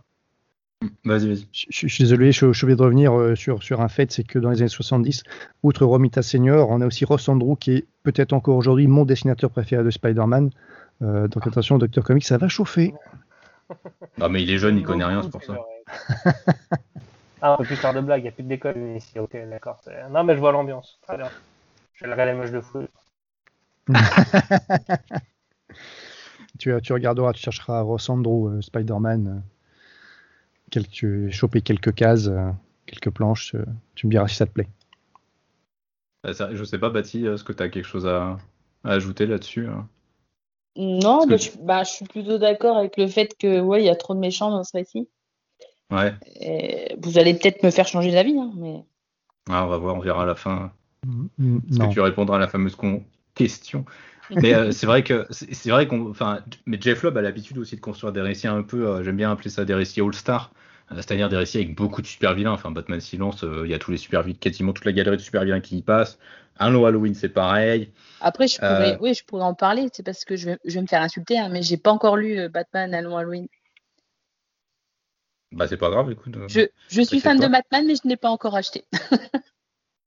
Vas-y, vas-y. Je, suis désolé, je, suis obligé de revenir euh, sur, sur un fait, c'est que dans les années 70, outre Romita Senior, on a aussi Ross Andrew qui est peut-être encore aujourd'hui mon dessinateur préféré de Spider-Man. Euh, donc attention, Docteur Comics, ça va chauffer. Non, mais il est jeune, il connaît rien, c'est pour ça. ah, on peut plus faire de blagues, il n'y a plus de décolle ici. Ok, d'accord. Non, mais je vois l'ambiance. Très bien. Je vais le regarder moche de fou. tu, tu regarderas, tu chercheras Ross Andrew, euh, Spider-Man quelques, choper quelques cases, euh, quelques planches, euh, tu me diras si ça te plaît. Bah, je sais pas, Bati, est-ce que tu as quelque chose à, ajouter là-dessus hein? Non, bah, je, bah, je, suis plutôt d'accord avec le fait que ouais, il y a trop de méchants dans ce récit. Ouais. vous allez peut-être me faire changer d'avis, hein, mais. Ah, on va voir, on verra à la fin. Mm, est-ce que tu répondras à la fameuse question mais euh, c'est vrai que c'est vrai qu'on, enfin, mais Jeff Lobb a l'habitude aussi de construire des récits un peu, j'aime bien appeler ça des récits all-star, euh, c'est-à-dire des récits avec beaucoup de super vilains. Enfin, Batman Silence, euh, il y a tous les super vilains, quasiment toute la galerie de super vilains qui y passe. Un Halloween, c'est pareil. Après, je pourrais, oui, je pourrais en parler. C'est parce que je vais, je vais, me faire insulter, hein, mais j'ai pas encore lu Batman Allo Halloween. Bah, c'est pas grave, écoute. Je, je suis fan de Batman, mais je n'ai pas encore acheté.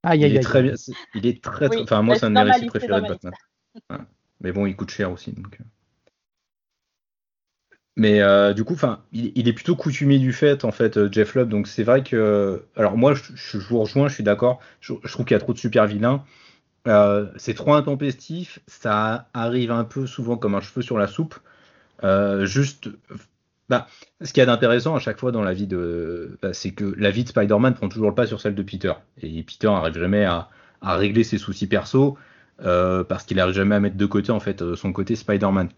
ah, il, est très bien. Il est très, très... enfin, moi, c'est un de mes récits préférés de Batman. Mais bon, il coûte cher aussi. Euh. Mais euh, du coup, il, est plutôt coutumier du fait, en fait, euh, Jeff Lubb. Donc c'est vrai que, alors moi, je, vous rejoins, je suis d'accord. Je, trouve qu'il y a trop de super vilains. c'est trop intempestif. Ça arrive un peu souvent comme un cheveu sur la soupe. juste, bah, ce qu'il y a d'intéressant à chaque fois dans la vie de, bah, c'est que la vie de Spider-Man prend toujours le pas sur celle de Peter. Et Peter n'arrive jamais à, à, régler ses soucis perso. Euh, parce qu'il n'arrive jamais à mettre de côté euh, son côté Spider-Man.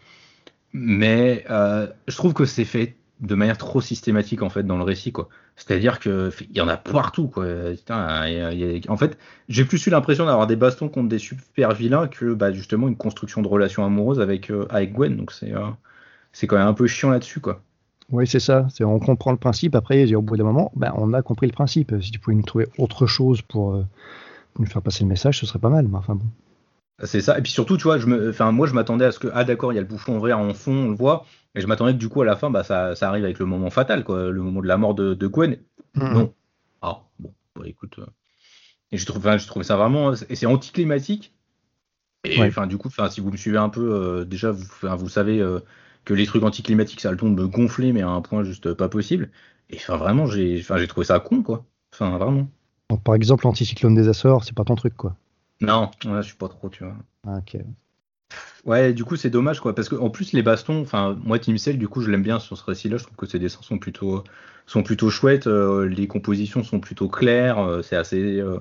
Mais euh, je trouve que c'est fait de manière trop systématique dans le récit. C'est-à-dire que il y en a partout en fait, j'ai plus eu l'impression d'avoir des bastons contre des super vilains que bah, justement une construction de relation amoureuse avec Gwen. Donc c'est quand même un peu chiant là-dessus. Oui, c'est ça. On comprend le principe. Après, au bout d'un moment, ben, on a compris le principe. Si tu pouvais nous trouver autre chose pour nous faire passer le message, ce serait pas mal. Mais enfin bon. C'est ça. Et puis surtout, tu vois, je me, enfin, moi, je m'attendais à ce que, ah, d'accord, il y a le bouffon vert en fond, on le voit. Et je m'attendais que du coup, à la fin, bah, ça, ça arrive avec le moment fatal, quoi, le moment de la mort de, de Gwen. Mhm. Non. Ah, bon, bah, écoute. Euh. Et je trouve, je trouve ça vraiment, et c'est anticlimatique. Et enfin, du coup, enfin, si vous me suivez un peu, euh, déjà, vous, vous savez euh, que les trucs anticlimatiques, ça a le ton de me gonfler, mais à un point juste pas possible. Et enfin, vraiment, j'ai, enfin, j'ai trouvé ça con, quoi. Enfin, vraiment. par exemple, l'anticyclone des Açores, c'est pas ton truc, quoi. Non, je suis pas trop, tu vois. Ah, ok. Ouais, du coup, c'est dommage, quoi. Parce qu'en plus, les bastons, enfin, moi, Team Cell, du coup, je l'aime bien sur ce récit-là. Je trouve que ses dessins sont plutôt, sont plutôt chouettes. Euh, les compositions sont plutôt claires. Euh, c'est assez. Euh,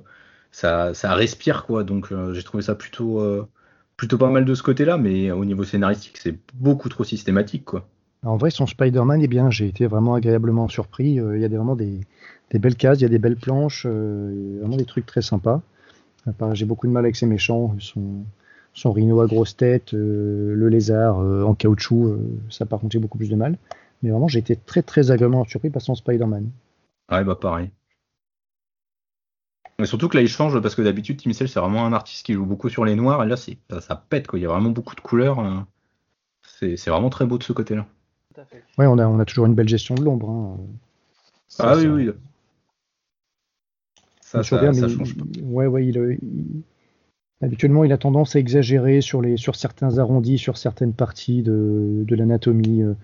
ça, ça respire, quoi. Donc, j'ai trouvé ça plutôt, plutôt pas mal de ce côté-là. Mais au niveau scénaristique, c'est beaucoup trop systématique, quoi. En vrai, son Spider-Man est bien. J'ai été vraiment agréablement surpris. Il y a vraiment des, des, belles cases, il y a des belles planches, vraiment des trucs très sympas. J'ai beaucoup de mal avec ces méchants. Son, son rhino à grosse tête, euh, le lézard euh, en caoutchouc, euh, ça par contre j'ai beaucoup plus de mal. Mais vraiment, j'ai été très très agréablement surpris par son Spider-Man. Ouais, bah pareil. Mais surtout que là, il change parce que d'habitude, Tim Cell, c'est vraiment un artiste qui joue beaucoup sur les noirs. Et là, ça, ça pète, quoi. Il y a vraiment beaucoup de couleurs. C'est vraiment très beau de ce côté-là. Ouais, on a, on a toujours une belle gestion de l'ombre. Hein. Ah oui, oui. Ça, ça, change pas. Ouais, ouais, il, Habituellement, il a tendance à exagérer sur, les, sur certains arrondis, sur certaines parties de, de l'anatomie. Euh.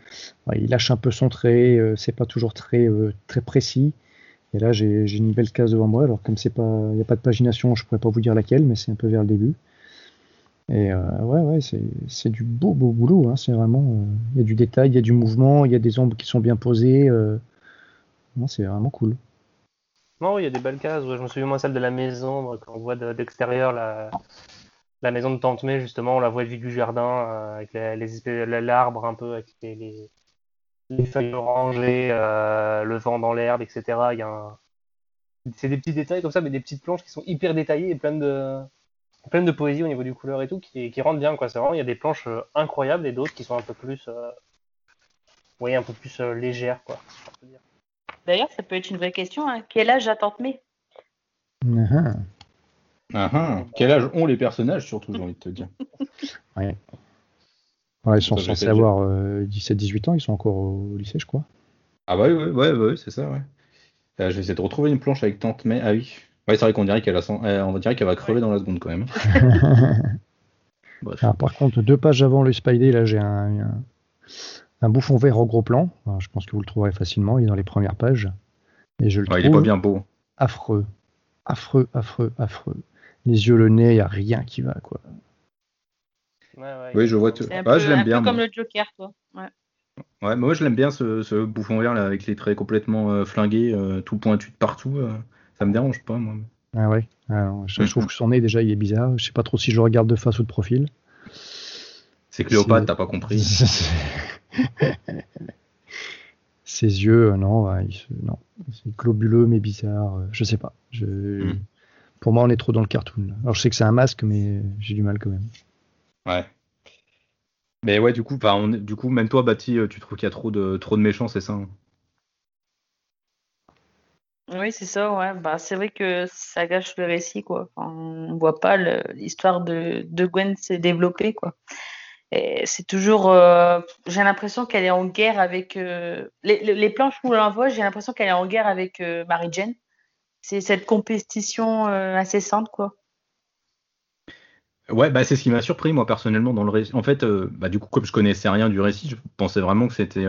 il lâche un peu son trait, euh, c'est pas toujours très, euh, très précis. Et là, j'ai une belle case devant moi. Alors, comme c'est pas, il n'y a pas de pagination, je pourrais pas vous dire laquelle, mais c'est un peu vers le début. Et ouais, ouais, c'est du beau, beau boulot. Hein. C'est vraiment, il y a du détail, il y a du mouvement, il y a des ombres qui sont bien posées. c'est vraiment cool. Non, il y a des belles cases. Je me souviens, moi, celle de la maison, quand on voit d'extérieur la, maison de Tante justement, on la voit vue du jardin, euh, avec les, l'arbre un peu, avec les, les, feuilles orangées, euh, le vent dans l'herbe, etc. C'est des petits détails comme ça, mais des petites planches qui sont hyper détaillées et pleines de, poésie au niveau du couleur et tout, qui, qui rendent bien. C'est vraiment, il y a des planches euh, incroyables et d'autres qui sont un peu plus, oui, un peu plus légères. D'ailleurs, ça peut être une vraie question. Hein. Quel âge a Tante May. Quel âge ont les personnages, surtout, j'ai envie de te dire? Ouais. Ils sont censés avoir 17-18 ans, ils sont encore au lycée, je crois. Ah bah oui, ouais, ouais, c'est ça, ouais. Euh, je vais essayer de retrouver une planche avec Tante May. Ah oui. Ouais, c'est vrai qu'on dirait qu'elle a euh, on dirait qu'elle va crever dans la seconde quand même. par contre, deux pages avant le Spidey, là, j'ai un, un bouffon vert au gros plan. je pense que vous le trouverez facilement. Il est dans les premières pages. Et je le Il est pas bien beau. Affreux. Affreux, affreux, affreux. Les yeux, le nez, il n'y a rien qui va, quoi. oui, je vois tout. Ah, je l'aime bien. comme le Joker, toi. Ouais. Ouais, moi je l'aime bien ce, bouffon vert là, avec les traits complètement euh, flingués, euh, tout pointu de partout. Euh, ça me dérange pas, moi. Ah ouais. je, trouve que son nez déjà il est bizarre. Je sais pas trop si je le regarde de face ou de profil. C'est Cléopâtre, t'as pas compris. Ses yeux, euh, non, non. c'est globuleux mais bizarre. Euh, je sais pas. Je, hmm. Pour moi, on est trop dans le cartoon. Alors, je sais que c'est un masque, mais j'ai du mal quand même. Ouais. Mais ouais, du coup, on, du coup, même toi, Bati, euh, tu trouves qu'il y a trop de, trop de méchants, c'est ça hein? Oui, c'est ça, ouais. Bah, c'est vrai que ça gâche le récit, quoi. on voit pas l'histoire de, de Gwen s'est développée, quoi c'est toujours, euh, j'ai l'impression qu'elle est en guerre avec euh, les, planches où on voit. J'ai l'impression qu'elle est en guerre avec euh, Marie Jane. C'est cette compétition incessante, quoi. Ouais, bah c'est ce qui m'a surpris moi personnellement dans le récit. En fait, bah, du coup, comme je connaissais rien du récit, je pensais vraiment que c'était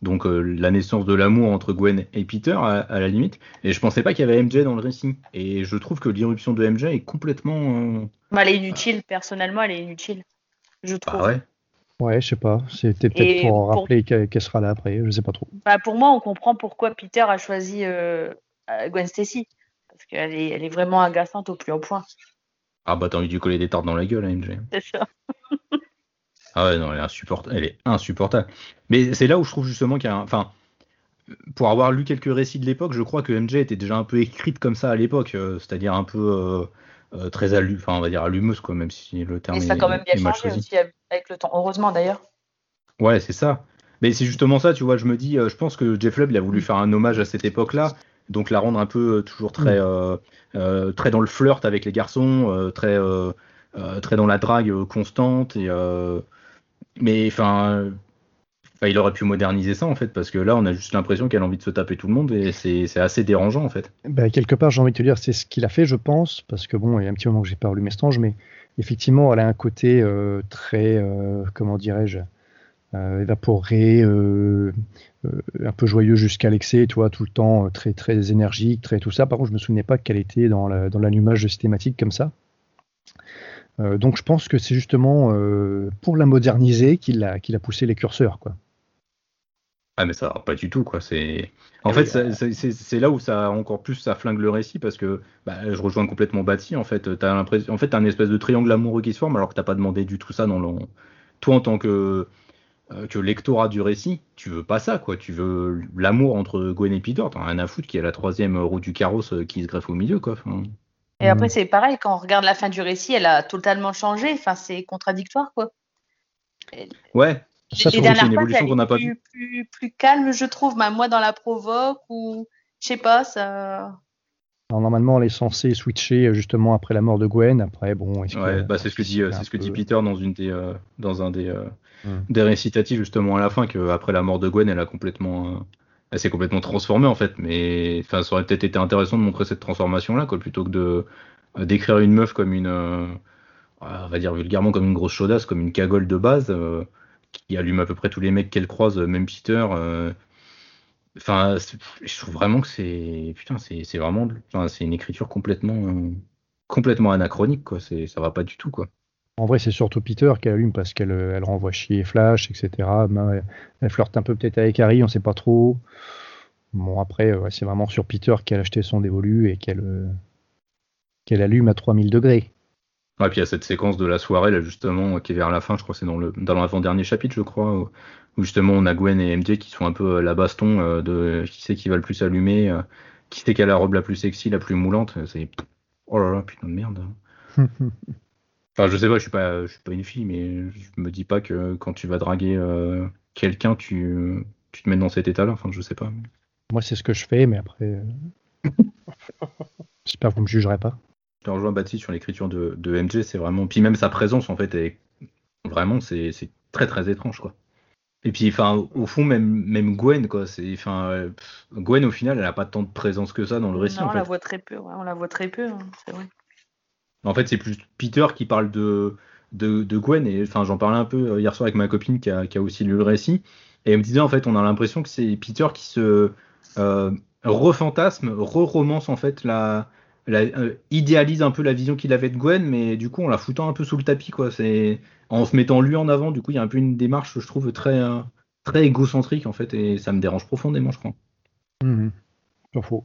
donc la naissance de l'amour entre Gwen et Peter à, la limite. Et je pensais pas qu'il y avait MJ dans le récit. Et je trouve que l'irruption de MJ est complètement. Bah, elle est inutile. Personnellement, elle est inutile je trouve. Ah ouais Ouais, je sais pas. C'était peut-être pour, rappeler qu'elle sera là après. Je sais pas trop. Bah pour moi, on comprend pourquoi Peter a choisi euh, Gwen Stacy. Parce qu'elle est, elle est vraiment agaçante au plus haut point. Ah bah t'as envie de lui coller des tartes dans la gueule, hein, MJ. C'est ça. ah ouais, non, elle est, insupportable. elle est insupportable. Mais c'est là où je trouve justement qu'il y a Enfin, pour avoir lu quelques récits de l'époque, je crois que MJ était déjà un peu écrite comme ça à l'époque. Euh, c'est-à-dire un peu... Euh, euh, très allu, enfin on va dire allumeuse quoi, même si le terme. Et ça a quand même bien changé aussi avec le temps, heureusement d'ailleurs. Ouais, c'est ça. Mais c'est justement ça, tu vois, je me dis, euh, je pense que Jeff Lubb il a voulu mm. faire un hommage à cette époque-là, donc la rendre un peu euh, toujours très, mm. très dans le flirt avec les garçons, très, très dans la drague constante et mais enfin il aurait pu moderniser ça en fait, parce que là on a juste l'impression qu'elle a envie de se taper tout le monde et c'est assez dérangeant en fait. Bah, quelque part, j'ai envie de te dire, c'est ce qu'il a fait, je pense, parce que bon, il y a un petit moment que j'ai pas relu Mestange, mais effectivement, elle a un côté euh, très, euh, comment dirais-je, euh, évaporé, un peu joyeux jusqu'à l'excès, tout le temps très très énergique, très tout ça. Par contre, je me souvenais pas qu'elle était dans l'allumage systématique comme ça. donc je pense que c'est justement pour la moderniser qu'il a, qu'il a poussé les curseurs, quoi. Ah mais ça pas du tout quoi. C'est en ah fait c'est là où ça encore plus ça flingue le récit parce que bah, je rejoins complètement Bati en fait. T'as l'impression en fait as un espèce de triangle amoureux qui se forme alors que t'as pas demandé du tout ça dans le toi en tant que euh, que lectorat du récit, tu veux pas ça quoi. Tu veux l'amour entre Gwen et Peter. T'en as un à foutre qui est la troisième roue du carrosse euh, qui se greffe au milieu quoi. Et après c'est pareil quand on regarde la fin du récit, elle a totalement changé. Enfin c'est contradictoire quoi. Ouais, ça, les dernières une évolution qu'on n'a pas plus, plus, plus, calme, je trouve. Bah, moi, dans la provoque ou je sais pas, ça. normalement, elle est censée switcher euh, justement après la mort de Gwen. Après, bon. Ouais, bah, c'est ce que dit, c'est ce que dit Peter dans une des, euh, dans un des, euh, hum. des récitatifs justement à la fin que après la mort de Gwen, elle a complètement, elle s'est complètement transformée en fait. Mais enfin, ça aurait peut-être été intéressant de montrer cette transformation là, quoi, plutôt que de décrire une meuf comme une, on va dire vulgairement comme une grosse chaudasse, comme une cagole de base, qui allume à peu près tous les mecs qu'elle croise, même Peter. Enfin, je trouve vraiment que c'est, putain, c'est vraiment, c'est une écriture complètement, complètement anachronique, quoi. C'est, ça va pas du tout, quoi. En vrai, c'est surtout Peter qui allume parce qu'elle elle renvoie chier Flash, etc. Elle flirte un peu peut-être avec Harry, on sait pas trop. Bon, après, c'est vraiment sur Peter qu'elle a acheté son dévolu et qu'elle euh, qu'elle allume à 3000 degrés. Ouais, puis il y a cette séquence de la soirée, là, justement, qui est vers la fin, je crois, c'est dans le dans l'avant-dernier chapitre, je crois, où, justement on a Gwen et MJ qui sont un peu euh, la baston euh, de qui c'est qui va le plus allumer, qui c'est qui a la robe la plus sexy, la plus moulante. C'est. Oh là là, putain de merde. Enfin, je sais pas, je suis pas, je suis pas une fille, mais je me dis pas que quand tu vas draguer euh, quelqu'un, tu, tu te mets dans cet état-là. Enfin, je sais pas. Moi, c'est ce que je fais, mais après, euh, j'espère que vous me jugerez pas. Te rejoins Baptiste sur l'écriture de, de, MJ, c'est vraiment, puis même sa présence en fait, est... vraiment, c'est très très étrange quoi. Et puis, enfin, au fond, même, même Gwen, quoi. C'est, enfin, Gwen, au final, elle a pas tant de présence que ça dans le récit. Non, on la voit très peu. on la voit très peu, hein, c'est vrai. En fait, c'est plus Peter qui parle de, de, Gwen. Et enfin, j'en parlais un peu euh, hier soir avec ma copine qui a, aussi lu le récit. Et elle me disait, en fait, on a l'impression que c'est Peter qui se euh, refantasme, re-romance, en fait, la, euh, idéalise un peu la vision qu'il avait de Gwen, mais du coup, en la foutant un peu sous le tapis, quoi. C'est en se mettant lui en avant. Du coup, il y a un peu une démarche, je trouve, très, très égocentrique, en fait, et ça me dérange profondément, je crois. Mmh. Pas faux.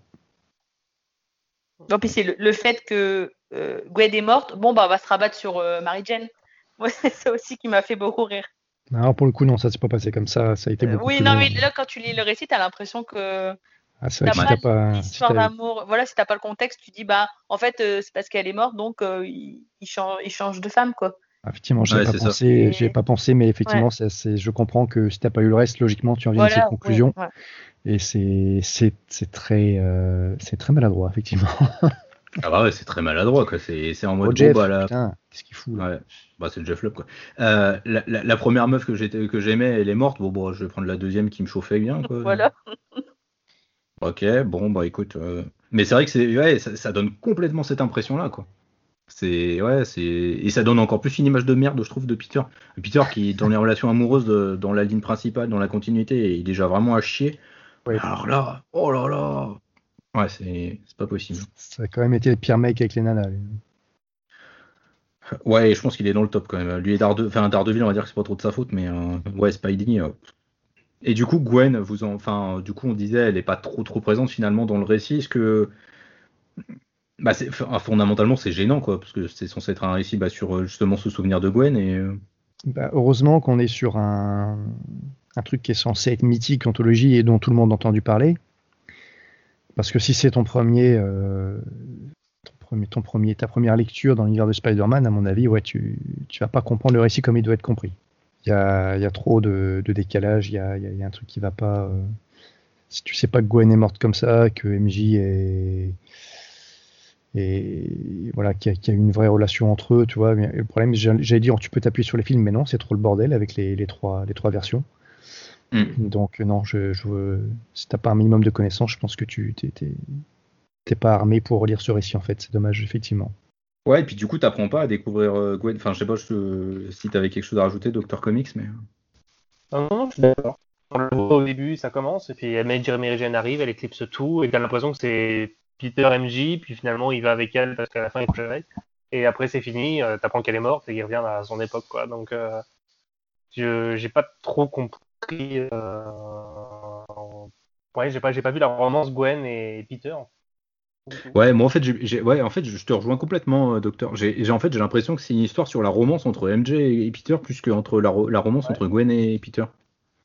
Non, puis c'est le, fait que euh, Gwen est morte, bon, bah, on va se rabattre sur euh, Mary Jane. Moi, c'est ça aussi qui m'a fait beaucoup rire. Alors, pour le coup, non, ça s'est pas passé comme ça. Ça a été euh, beaucoup Oui, non, mais là, quand tu lis le récit, t'as l'impression que. Ah, c'est vrai si pas. L'histoire d'amour. Voilà, si t'as pas le contexte, tu dis, bah, en fait, c'est parce qu'elle est morte, donc il, change, il change de femme, quoi. Ah, effectivement, j'ai pas pensé, j'ai pas pensé, mais effectivement, c'est, je comprends que si t'as pas eu le reste, logiquement, tu en viens à cette conclusion. Et c'est, c'est, très, c'est très maladroit, effectivement. Ah bah ouais, c'est très maladroit quoi. C'est en mode oh, Jeff, bah, qu'est-ce qu'il fout Ouais. Bah c'est le Jeff Love quoi. Euh, la, la, première meuf que j'étais que j'aimais, elle est morte. Bon bon, je vais prendre la deuxième qui me chauffait bien quoi. voilà. Ok, bon bah écoute. Euh, mais c'est vrai que c'est ouais, ça, ça, donne complètement cette impression là quoi. C'est ouais, c'est et ça donne encore plus une image de merde, je trouve, de Peter. Peter qui dans les relations amoureuses, de, dans la ligne principale, dans la continuité, est déjà vraiment à chier. Ouais. Alors là, oh là là, Ouais, c'est pas possible. Ça a quand même été le pire mec avec les nanas. Ouais, je pense qu'il est dans le top quand même. Lui et Darde... enfin, Daredevil, on va dire que c'est pas trop de sa faute, mais euh, ouais, Spidey. Euh. Et du coup, Gwen, vous enfin, du coup, on disait, elle est pas trop trop présente finalement dans le récit. Est-ce que, bah, fondamentalement, c'est gênant quoi, parce que c'est censé être un récit bah, sur justement ce souvenir de Gwen et. Euh. Bah, heureusement qu'on est sur un... un truc qui est censé être mythique, anthologie et dont tout le monde a entendu parler. Parce que si c'est ton premier, euh, ton premier, ta première lecture dans l'univers de Spider-Man, à mon avis, ouais, tu, tu vas pas comprendre le récit comme il doit être compris. Il y a, y a, trop de, de décalage, il y a, y a, un truc qui va pas. Euh, si tu sais pas que Gwen est morte comme ça, que MJ est. Et voilà, qu'il y, a une vraie relation entre eux, tu vois. Mais le problème, j'allais dire, tu peux t'appuyer sur les films, mais non, c'est trop le bordel avec les, les, trois, les trois versions. Mm. Donc non, je, je, si t'as pas un minimum de connaissances, je pense que tu t'es pas armé pour lire ce récit en fait. C'est dommage effectivement. Ouais, et puis du coup, t'apprends pas à découvrir euh, Gwen. Enfin, je sais pas je, si t'avais quelque chose à rajouter, Docteur Comics, mais. Euh. Non, non, je suis d'accord. Au début, ça commence, et puis Jeremy Jane arrive, elle éclipse tout, et t'as l'impression que c'est Peter MJ, puis finalement il va avec elle parce qu'à la fin il couche avec. Et après c'est fini, euh, t'apprends qu'elle est morte et qu'il revient à son époque, quoi. Donc, je j'ai pas trop compris euh, ouais, j'ai pas, j'ai pas vu la romance Gwen et Peter. Ouais, moi en fait, j'ai, ouais, en fait, je te rejoins complètement, euh, docteur. J'ai, en fait, j'ai l'impression que c'est une histoire sur la romance entre MJ et Peter plus que entre la, la romance entre Gwen et Peter.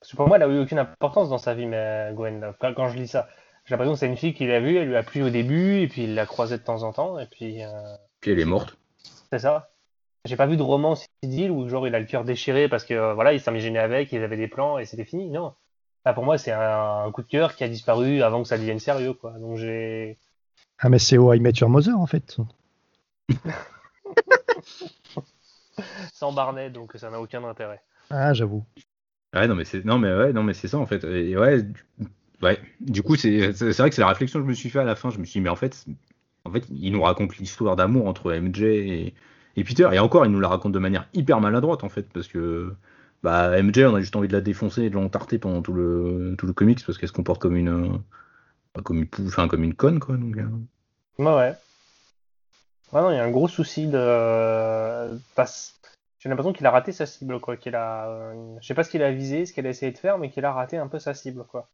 Parce que pour moi, elle a eu aucune importance dans sa vie, mais Gwen. Quand, je lis ça, j'ai l'impression que c'est une fille qu'il a vue, elle lui a plu au début, et puis il l'a croisée de temps en temps, et puis. Euh, puis elle est morte. C'est ça. J'ai pas vu de romance idylle où genre il a le cœur déchiré parce que euh, voilà, il avec, il avait des plans et c'était fini. Non. Là, pour moi, c'est un, coup de cœur qui a disparu avant que ça devienne sérieux, quoi. Donc j'ai. Ah, mais c'est au I Met Your Mother, en fait. Sans Barnet, donc ça n'a aucun intérêt. Ah, j'avoue. Ouais, non, mais c'est non, mais ouais, non, mais c'est ça en fait. Et ouais, du... ouais. Du coup, c'est c'est vrai que c'est la réflexion que je me suis fait à la fin. Je me suis dit, mais en fait, fait, il nous raconte l'histoire d'amour entre MJ et, Peter. Et encore, il nous la raconte de manière hyper maladroite, en fait, parce que bah, MJ, on a juste envie de la défoncer et de l'entarter pendant tout le, tout le comics parce qu'elle se comporte comme une, comme une, enfin, comme une conne, quoi. Donc, Ouais, ouais. non, il y a un gros souci de. J'ai l'impression qu'il a raté sa cible, quoi. Qu'il a. Je sais pas ce qu'il a visé, ce qu'il a essayé de faire, mais qu'il a raté un peu sa cible, quoi.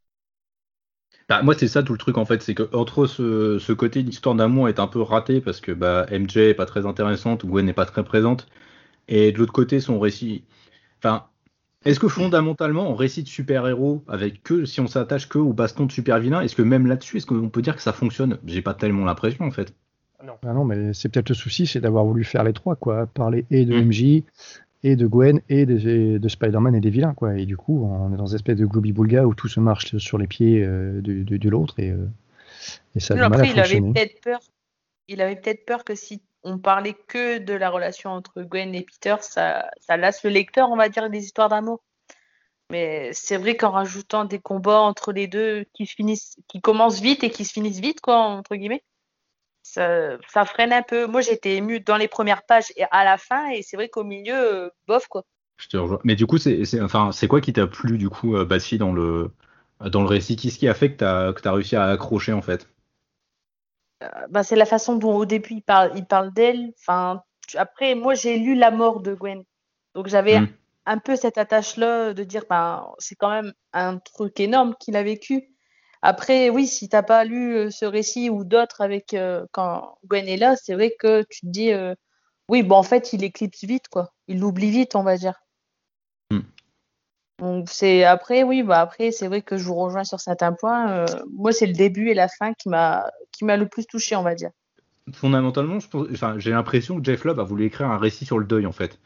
Bah, moi, c'est ça tout le truc en fait, c'est que entre ce, ce côté l'histoire d'amour est un peu raté parce que bah, MJ est pas très intéressante, Gwen n'est pas très présente, et de l'autre côté son récit. Enfin, est-ce que fondamentalement, en récit de super-héros, avec que si on s'attache que au baston de super-vilain, est-ce que même là-dessus, est-ce qu'on peut dire que ça fonctionne? J'ai pas tellement l'impression en fait. Non. Ah non, mais c'est peut-être le souci, c'est d'avoir voulu faire les trois, quoi. Parler et de MJ, mm et de Gwen et de, Spider-Man et des vilains quoi et du coup on est dans une espèce de globi boulga où tout se marche sur les pieds euh, de, l'autre et, euh, et, ça a du mal à il avait peut-être peur il avait peut-être peur que si on parlait que de la relation entre Gwen et Peter ça, lasse le lecteur on va dire des histoires d'amour mais c'est vrai qu'en rajoutant des combats entre les deux qui finissent qui commencent vite et qui se finissent vite quoi entre guillemets ça, freine un peu. Moi, j'étais ému dans les premières pages et à la fin, et c'est vrai qu'au milieu, euh, bof quoi. Je te rejoins. Mais du coup, c'est enfin, quoi qui t'a plu du coup, euh, Bassi, dans le dans le récit? Qu'est-ce qui a fait que t'as réussi à accrocher en fait? Bah, c'est la façon dont au début il parle, il parle d'elle. Enfin, après, moi, j'ai lu la mort de Gwen, donc j'avais hmm. un peu cette attache-là de dire, ben, c'est quand même un truc énorme qu'il a vécu. Après, oui, si t'as pas lu euh, ce récit ou d'autres avec euh, quand Gwen est là, c'est vrai que tu te dis, euh, oui, bon, en fait, il éclipse vite, quoi. Il l'oublie vite, on va dire. Donc c'est après, oui, bah après, c'est vrai que je vous rejoins sur certains points. moi, c'est le début et la fin qui m'a qui m'a le plus touché, on va dire. Fondamentalement, j'ai l'impression que Jeff Lubb a voulu écrire un récit sur le deuil, en fait,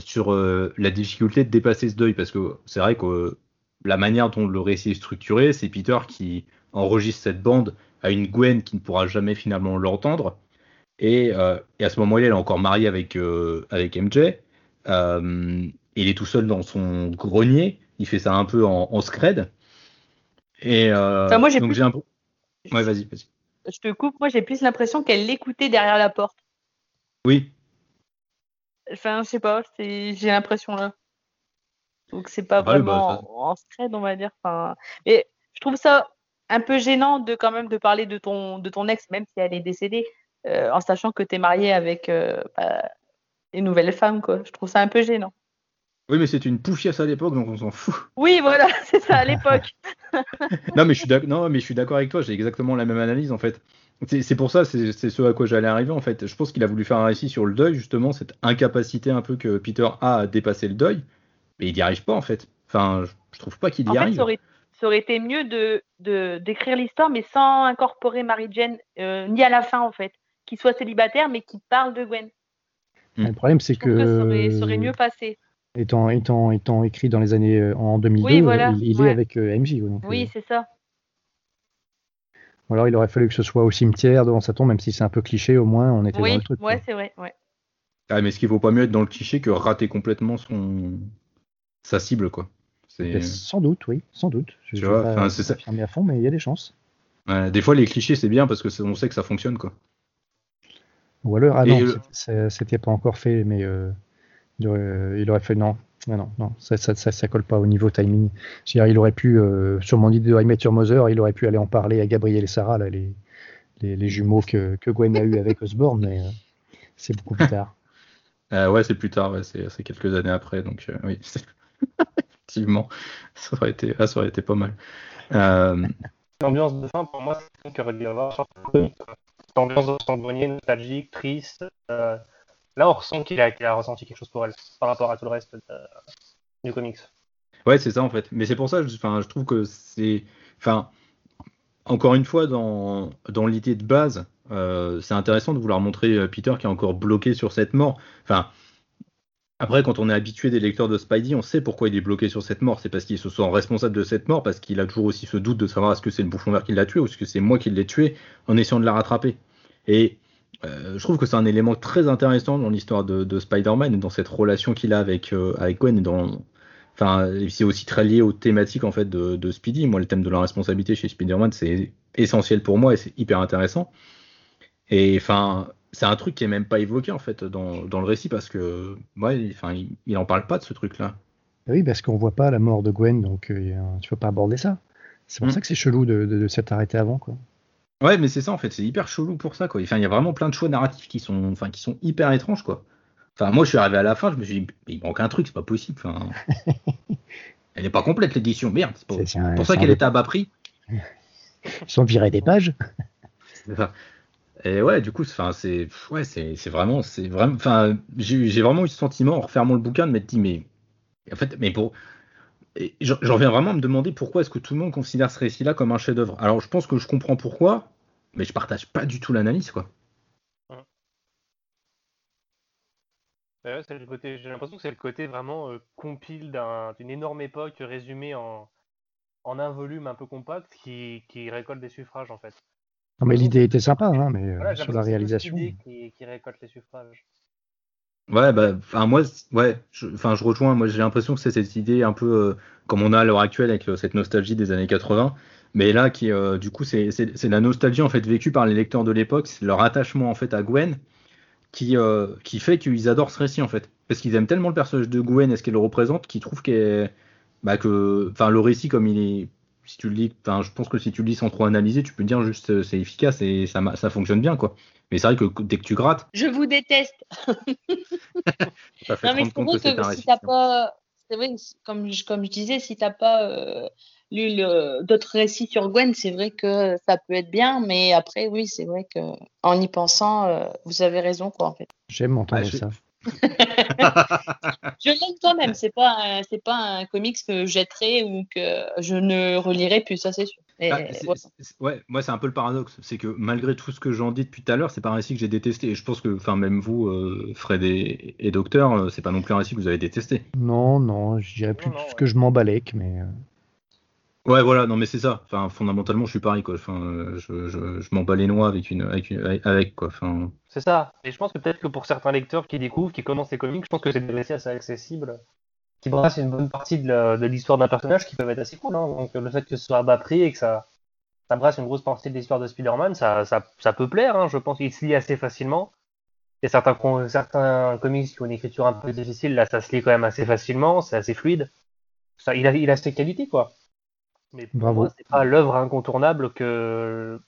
sur la difficulté de dépasser ce deuil, parce que c'est vrai que la manière dont le récit est structuré, c'est Peter qui enregistre cette bande à une Gwen qui ne pourra jamais finalement l'entendre. Et, euh, à ce moment-là, elle est encore mariée avec, euh, avec MJ. Euh, il est tout seul dans son grenier. Il fait ça un peu en, scred. Et moi, j'ai donc j'ai un peu. Ouais, vas-y, vas-y. Je te coupe. Moi, j'ai plus l'impression qu'elle l'écoutait derrière la porte. Oui. Enfin, je sais pas. J'ai l'impression là. Donc c'est pas bah, vraiment en scred, on va dire. Enfin, mais je trouve ça un peu gênant de quand même de parler de ton de ton ex, même si elle est décédée, euh, en sachant que tu es marié avec euh, bah, une nouvelle femme, quoi. Je trouve ça un peu gênant. Oui, mais c'est une poufiasse à l'époque, donc on s'en fout. Oui, voilà, c'est ça à l'époque. non, mais je suis d'accord. mais je suis d'accord avec toi. J'ai exactement la même analyse en fait. C'est pour ça, c'est ce à quoi j'allais arriver en fait. Je pense qu'il a voulu faire un récit sur le deuil, justement, cette incapacité un peu que Peter a à dépasser le deuil mais il n'y arrive pas en fait. Enfin, je, trouve pas qu'il y arrive. ça aurait, été mieux de d'écrire l'histoire, mais sans incorporer Mary Jane euh, ni à la fin en fait, qu'il soit célibataire, mais qu'il parle de Gwen. Hmm. Le problème, c'est que, ça, aurait, mieux passé. Étant, étant, étant écrit dans les années euh, en 2002, il, est avec euh, MJ. oui, c'est ça. Ou alors il aurait fallu que ce soit au cimetière devant sa tombe, même si c'est un peu cliché, au moins on était dans le truc. Oui, c'est vrai. Ouais. Ah, mais est-ce qu'il vaut pas mieux être dans le cliché que rater complètement son, sa cible, quoi. Ben, sans doute, oui, sans doute. Je ne vois, c'est ça. à fond, mais il y a des chances. des fois, les clichés, c'est bien parce que on sait que ça fonctionne, quoi. Ou alors, ah non, c'était pas encore fait, mais euh, il, aurait, fait non, non, non, ça, ça, ça, colle pas au niveau timing. il aurait pu, euh, sur mon idée de I Met Your Mother, il aurait pu aller en parler à Gabriel et Sarah, là, les, les, jumeaux que, que, Gwen a eu avec Osborne, mais euh, c'est beaucoup plus tard. ouais, c'est plus tard, c'est quelques années après, donc oui. Effectivement, ça aurait été, ah, ça aurait été pas mal. Euh... L'ambiance de fin, pour moi, c'est qu'il aurait dû y avoir cette ambiance de sanguinier, nostalgique, triste. Euh, là, on ressent qu'il a, ressenti quelque chose pour elle par rapport à tout le reste du comics. Ouais, c'est ça en fait. Mais c'est pour ça, je, trouve que c'est. Enfin, encore une fois, dans, dans l'idée de base, euh, c'est intéressant de vouloir montrer euh, Peter qui est encore bloqué sur cette mort. Enfin, après, quand on est habitué des lecteurs de Spidey, on sait pourquoi il est bloqué sur cette mort. C'est parce qu'il se sent responsable de cette mort, parce qu'il a toujours aussi ce doute de savoir est-ce que c'est le bouffon vert qui l'a tué ou est-ce que c'est moi qui l'ai tué en essayant de la rattraper. Et euh, je trouve que c'est un élément très intéressant dans l'histoire de, Spider-Man et dans cette relation qu'il a avec, euh, avec Gwen. Et dans, enfin, c'est aussi très lié aux thématiques en fait de, de Speedy. Moi, le thème de la responsabilité chez Spider-Man, c'est essentiel pour moi et c'est hyper intéressant. Et enfin, c'est un truc qui est même pas évoqué en fait dans, dans le récit parce que ouais, enfin, il, il en parle pas de ce truc-là. Oui, parce qu'on voit pas la mort de Gwen, donc euh, tu peux pas aborder ça. C'est pour Mm. ça que c'est chelou de, de, de s'être arrêté avant, quoi. Ouais, mais c'est ça en fait, c'est hyper chelou pour ça quoi. Enfin, il y a vraiment plein de choix narratifs qui sont, enfin, qui sont hyper étranges quoi. Enfin, moi, je suis arrivé à la fin, je me suis dit, mais il manque un truc, c'est pas possible. Enfin, elle est pas complète l'édition, merde. C'est pour, C'est- c'est un- pour ça qu'elle était à bas prix. Ils sont virés des pages. Et ouais, du coup, c'est- enfin, c'est, ouais, c'est, c'est vraiment, c'est vraiment, enfin, j'ai, j'ai vraiment eu ce sentiment en refermant le bouquin de m'être dit, mais, en fait, mais pour, j'en viens vraiment à me demander pourquoi est-ce que tout le monde considère ce récit-là comme un chef-d'œuvre. Alors, je pense que je comprends pourquoi, mais je partage pas du tout l'analyse, quoi. Ouais, ouais, c'est le côté, j'ai l'impression que c'est le côté vraiment euh, compile d'un- d'une énorme époque résumée en, en un volume un peu compact qui, qui récolte des suffrages en fait. Non, mais l'idée était sympa, hein, mais euh, Voilà, sur la réalisation. l'idée qui, qui récolte les suffrages. Ouais, bah, moi, ouais, je, enfin, je rejoins. Moi, j'ai l'impression que c'est cette idée un peu euh, comme on a à l'heure actuelle avec cette nostalgie des années 80. Mais là, qui, euh, du coup, c'est, la nostalgie en fait vécue par les lecteurs de l'époque, c'est leur attachement en fait à Gwen, qui, euh, qui fait qu'ils adorent ce récit en fait, parce qu'ils aiment tellement le personnage de Gwen et ce qu'elle représente, qu'ils trouvent qu'elle, bah, que, le récit comme il est, si tu le lis, enfin, je pense que si tu le lis sans trop analyser, tu peux dire juste euh, c'est efficace et ça, ma- ça fonctionne bien quoi. Mais c'est vrai que dès que tu grattes, Je vous déteste. Non, mais c'est vrai que si t'as pas, c'est vrai que comme je, comme je disais, si t'as pas euh, lu d'autres récits sur Gwen, c'est vrai que ça peut être bien, mais après, oui, c'est vrai que en y pensant, euh, vous avez raison, quoi, en fait. J'aime entendre Ah, ça. Je l'aime quand même. C'est pas, un- c'est pas un comics que je jetterai ou que je ne relirai plus, ça c'est sûr. Et Ah, c'est- voilà. c'est- ouais, moi c'est un peu le paradoxe, c'est que malgré tout ce que j'en dis depuis tout à l'heure, c'est pas un récit que j'ai détesté. Et je pense que, enfin, même vous, euh, Fred et, et Docteur, euh, c'est pas non plus un récit que vous avez détesté. Non, non, je dirais plus Non, non, que je m'emballais, que, mais euh, Ouais, voilà, non mais c'est ça. Enfin, fondamentalement, je suis pareil quoi. Enfin, je, je, m'en bats les noix avec une, avec, quoi. Enfin, C'est ça. Et je pense que peut-être que pour certains lecteurs qui découvrent, qui commencent les comics, je pense que c'est des récits assez accessibles, qui brassent une bonne partie de l'histoire d'un personnage qui peuvent être assez cool. Hein. Donc le fait que ce soit à bas prix et que ça, ça brasse une grosse partie de l'histoire de Spider-Man, ça, ça, ça peut plaire. Hein. Je pense qu'il se lit assez facilement. Il y a certains, certains comics qui ont une écriture un peu difficile, là ça se lit quand même assez facilement, c'est assez fluide. Ça, il, a, il a ses qualités quoi. Mais pour Bravo. moi, c'est pas l'œuvre incontournable que.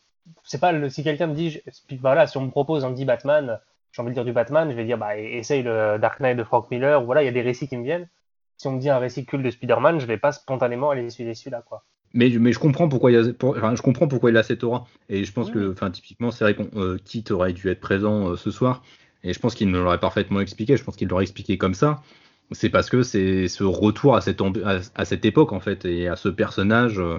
C'est pas le... si quelqu'un me dit, puis voilà, si on me propose un dit Batman, j'ai envie de dire du Batman, je vais dire bah e- essaye le Dark Knight de Frank Miller, ou voilà, il y a des récits qui me viennent. Si on me dit un récit culte de Spider-Man, je vais pas spontanément aller suivre celui-là quoi. mais, mais je comprends pourquoi il a, pour- enfin, je comprends pourquoi il a cette aura. Et je pense Oui. que, enfin, typiquement, c'est vrai qu'on euh, Kit aurait dû être présent euh, ce soir. Et je pense qu'il nous l'aurait parfaitement expliqué. Je pense qu'il l'aurait expliqué comme ça. C'est parce que c'est ce retour à cette, à, à cette époque en fait et à ce personnage. euh,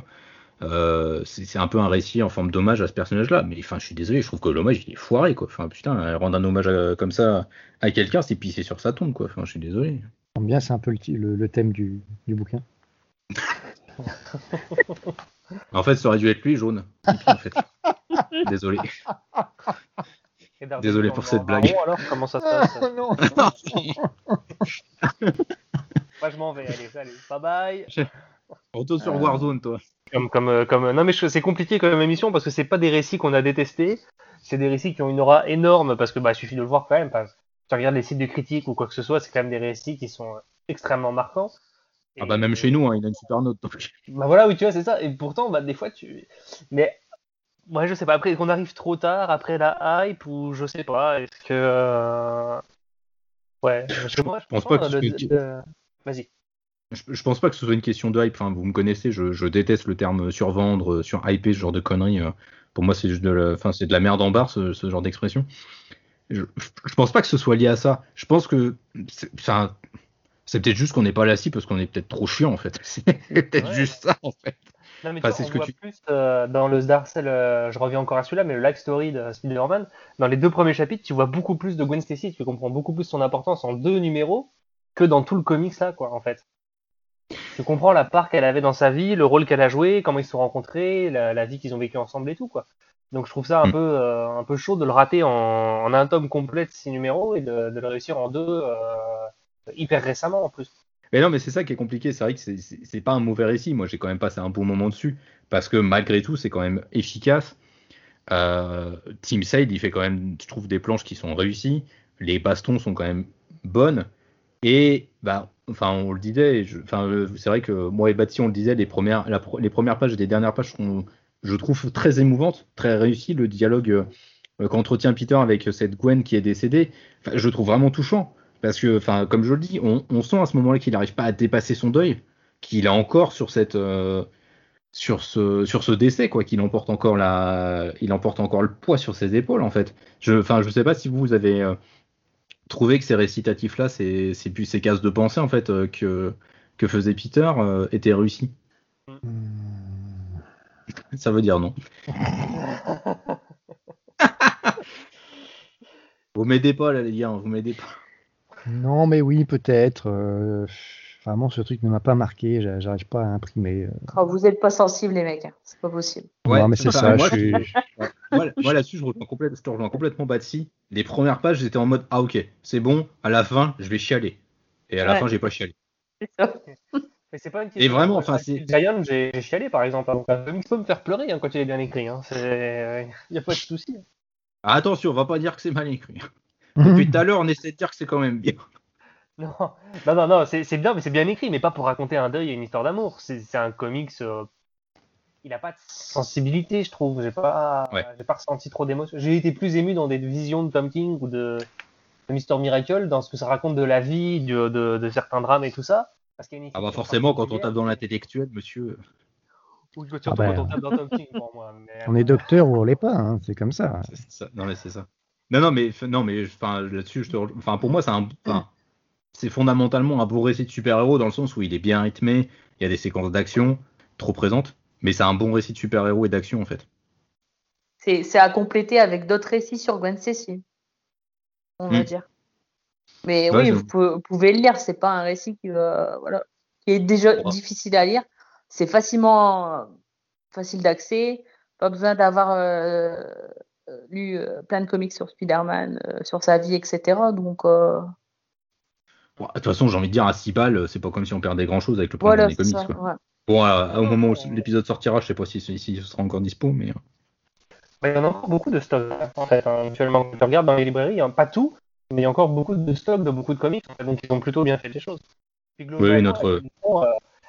euh, c'est un peu un récit en forme d'hommage à ce personnage-là. Mais enfin, je suis désolé, je trouve que l'hommage il est foiré quoi. Enfin, putain, rendre un hommage à- comme ça à quelqu'un, c'est pisser sur sa tombe quoi. Enfin, je suis désolé. bien, c'est un peu le, le- le thème du, du bouquin? En fait, ça aurait dû être lui jaune. Tipeee, en fait. désolé. Désolé pour cette blague. marron, alors comment ça se passe non Moi je m'en vais, allez, salut, bye bye. Retourne sur Euh. Warzone, toi. Comme, comme, euh, comme, non mais c'est compliqué comme émission parce que c'est pas des récits qu'on a détestés, c'est des récits qui ont une aura énorme parce que bah il suffit de le voir quand même. Parce, tu regardes les sites de critiques ou quoi que ce soit, c'est quand même des récits qui sont euh, extrêmement marquants. Ah bah même chez nous, hein, il a une super note. Donc. Bah voilà, oui tu vois c'est ça. Et pourtant bah des fois tu, mais ouais je sais pas après qu'on arrive trop tard après la hype ou je sais pas. Est-ce que euh, ouais, je, moi, je pense pas que Vas-y. Je, je pense pas que ce soit une question de hype. Enfin, vous me connaissez, je, je déteste le terme survendre, euh, surhyper, ce genre de conneries. euh. Pour moi, c'est juste de la, enfin, c'est de la merde en barre, ce, ce genre d'expression. Je, je pense pas que ce soit lié à ça. Je pense que c'est enfin, c'est peut-être juste qu'on n'est pas là parce qu'on est peut-être trop chiant en fait. C'est peut-être Ouais. juste ça en fait. Non, mais Enfin, tu vois, c'est ce que voit tu- plus euh, dans le Darcel, euh, je reviens encore à celui-là, mais le Life Story de Spider-Man, dans les deux premiers chapitres, tu vois beaucoup plus de Gwen Stacy, tu comprends beaucoup plus son importance en deux numéros que dans tout le comics là, quoi, en fait. Tu comprends la part qu'elle avait dans sa vie, le rôle qu'elle a joué, comment ils se sont rencontrés, la, la vie qu'ils ont vécue ensemble et tout, quoi. Donc je trouve ça un Mm. peu euh, un peu chaud de le rater en, en un tome complet de six numéros et de, de le réussir en deux euh, hyper récemment en plus. Mais non, mais c'est ça qui est compliqué. C'est vrai que c'est- pas un mauvais récit. Moi, j'ai quand même passé un bon moment dessus parce que malgré tout, c'est quand même efficace. Euh, Team Side, il fait quand même, je trouve, des planches qui sont réussies. Les bastons sont quand même bonnes. Et, bah, enfin, on le disait, enfin, c'est vrai que moi et Bati, on le disait, les premières, les premières pages les dernières pages sont, je trouve, très émouvantes, très réussies. Le dialogue euh, qu'entretient Peter avec cette Gwen qui est décédée, je trouve vraiment touchant. Parce que, enfin, comme je le dis, on, on sent à ce moment-là qu'il n'arrive pas à dépasser son deuil, qu'il est encore sur cette, euh, sur ce, sur ce décès, quoi, qu'il emporte encore la, il emporte encore le poids sur ses épaules, en fait. Je, enfin, je sais pas si vous avez euh, trouvé que ces récitatifs-là, ces, ces, ces cases de pensée, en fait, que, que faisait Peter, étaient réussis. Ça veut dire non. vous m'aidez pas là, les gars, vous m'aidez pas. Non, mais oui, peut-être. Euh, vraiment, ce truc ne m'a pas marqué. J'arrive pas à imprimer. Euh. Oh, vous n'êtes pas sensibles, les mecs. Hein. C'est pas possible. Ouais, non, mais c'est ça. Moi, là-dessus, je rejoins, complètement, je rejoins complètement Batsy. Les premières pages, j'étais en mode Ah, ok, c'est bon. À la fin, je vais chialer. Et à la fin, j'ai pas chialé. C'est ça. Mais c'est pas une question. Et vraiment, enfin, c'est. Giant, j'ai chialé par exemple. Donc, un comics peut me faire pleurer hein, quand il est bien écrit. Il hein. n'y a pas de souci. Ah, attention, on va pas dire que c'est mal écrit. Depuis tout à l'heure, on essaie de dire que c'est quand même bien. Non, non, non, non c'est bien, mais c'est bien écrit, mais pas pour raconter un deuil et une histoire d'amour. C'est un comics. Euh, il n'a pas de sensibilité, je trouve. J'ai pas, j'ai pas ressenti trop d'émotion. J'ai été plus ému dans des visions de Tom King ou de, de Mister Miracle, dans ce que ça raconte de la vie, de, de, certains drames et tout ça. Parce ah bah forcément, quand on tape dans l'intellectuel, monsieur. Ou surtout ah bah, quand on tape dans Tom King, pour moi. On est docteur ou on l'est pas, hein, c'est comme ça. ça. Non mais c'est ça. Non, non, mais, non, mais là-dessus, enfin, pour moi, c'est un, c'est fondamentalement un beau récit de super-héros dans le sens où il est bien rythmé, il y a des séquences d'action trop présentes, mais c'est un bon récit de super-héros et d'action en fait. C'est à compléter avec d'autres récits sur Gwen Stacy, on va hmm. dire. Mais oui, vous pouvez, le lire, c'est pas un récit qui, voilà, qui est déjà difficile à lire. C'est facilement facile d'accès, pas besoin d'avoir euh, euh, lu euh, plein de comics sur Spider-Man, euh, sur sa vie, etc. Donc. de toute façon, j'ai envie de dire, à 6 balles, c'est pas comme si on perdait grand chose avec le premier des comics. Bon, au moment où l'épisode sortira, je sais pas si, si, ce sera encore dispo, mais. Bah, il y en a encore beaucoup de stocks, en fait. Hein. Actuellement, quand tu regardes dans les librairies, a pas tout, mais il y a encore beaucoup de stocks de beaucoup de comics, donc ils ont plutôt bien fait les choses. oui, notre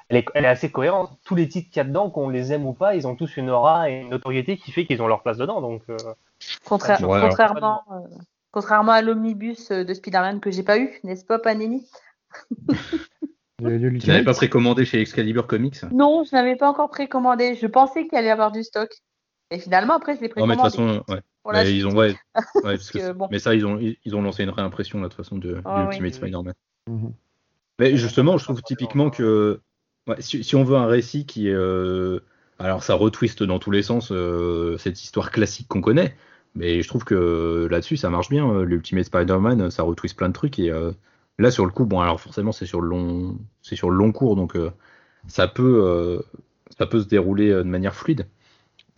elle est, assez cohérente. Tous les titres qu'il y a dedans, qu'on les aime ou pas, ils ont tous une aura et une notoriété qui fait qu'ils ont leur place dedans. Donc, euh, contrairement, euh, contrairement à l'omnibus de Spider-Man que j'ai pas eu, n'est-ce pas, Panini? Tu n'avais pas précommandé chez Excalibur Comics? Non, je n'avais pas encore précommandé. Je pensais qu'il allait y avoir du stock. Et finalement, après, je l'ai précommandé. Non, mais de toute façon, ouais. ils ont, ouais, Mais ça, ils ont, ils ont lancé une réimpression, là, de toute façon, de, oh, Ultimate Spider-Man. Mhm. Mais justement, je trouve typiquement que si, on veut un récit qui est. Euh, alors, ça retwiste dans tous les sens euh, cette histoire classique qu'on connaît, mais je trouve que là-dessus, ça marche bien. Euh, L'Ultimate Spider-Man, ça retwiste plein de trucs. Et là, sur le coup, bon, alors forcément, c'est sur le long, c'est sur le long cours, donc ça peut, ça peut se dérouler de manière fluide.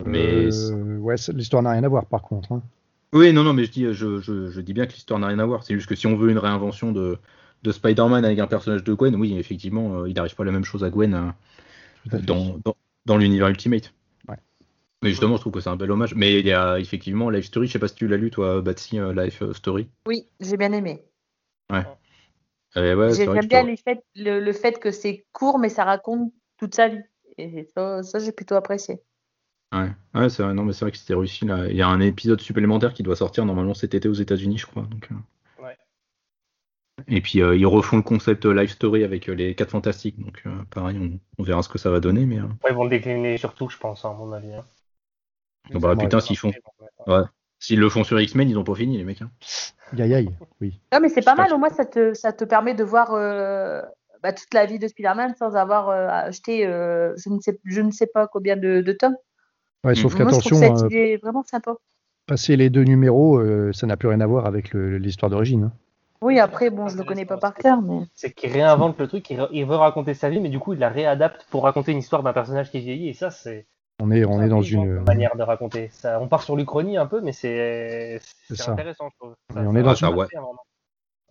Mais ouais, l'histoire n'a rien à voir, par contre. Hein. Oui, non, non, mais je dis, je, je, je dis bien que l'histoire n'a rien à voir. C'est juste que si on veut une réinvention de, de Spider-Man avec un personnage de Gwen, oui, effectivement, euh, il n'arrive pas la même chose à Gwen euh, dans, dans, l'univers Ultimate. Mais justement, je trouve que c'est un bel hommage. Mais il y a effectivement Life Story, je sais pas si tu l'as lu, toi, Batsy, euh, Life Story. Oui, j'ai bien aimé. Ouais. J'aime bien le, fait que c'est court, mais ça raconte toute sa vie. Et ça, j'ai plutôt apprécié. Ouais, ouais c'est vrai, non, mais c'est vrai que c'était réussi. Là. Il y a un épisode supplémentaire qui doit sortir normalement cet été aux États-Unis, je crois. Donc, et puis euh, ils refont le concept euh, Life Story avec euh, les 4 fantastiques. Donc pareil, on, verra ce que ça va donner. Mais, ils vont le décliner surtout, je pense, hein, à mon avis. Hein. bah, putain, s'ils font. Ouais. S'ils le font sur X-Men, ils n'ont pas fini, les mecs. Hein. Aïe oui. Non, mais c'est pas mal, au moins ça te, ça te permet de voir bah, toute la vie de Spider-Man sans avoir acheté je, ne sais, je ne sais pas combien de, de tomes. Ouais, sauf qu'attention. C'est vraiment sympa. Passer les deux numéros, ça n'a plus rien à voir avec l'histoire d'origine. Oui, après, bon, je le connais pas par cœur, mais. C'est qu'il réinvente le truc, il, veut raconter sa vie, mais du coup, il la réadapte pour raconter une histoire d'un personnage qui vieillit, et ça, c'est. On est, on est dans une manière de raconter. Ça, on part sur l'Uchronie un peu, mais c'est intéressant, je trouve. on est dans, une...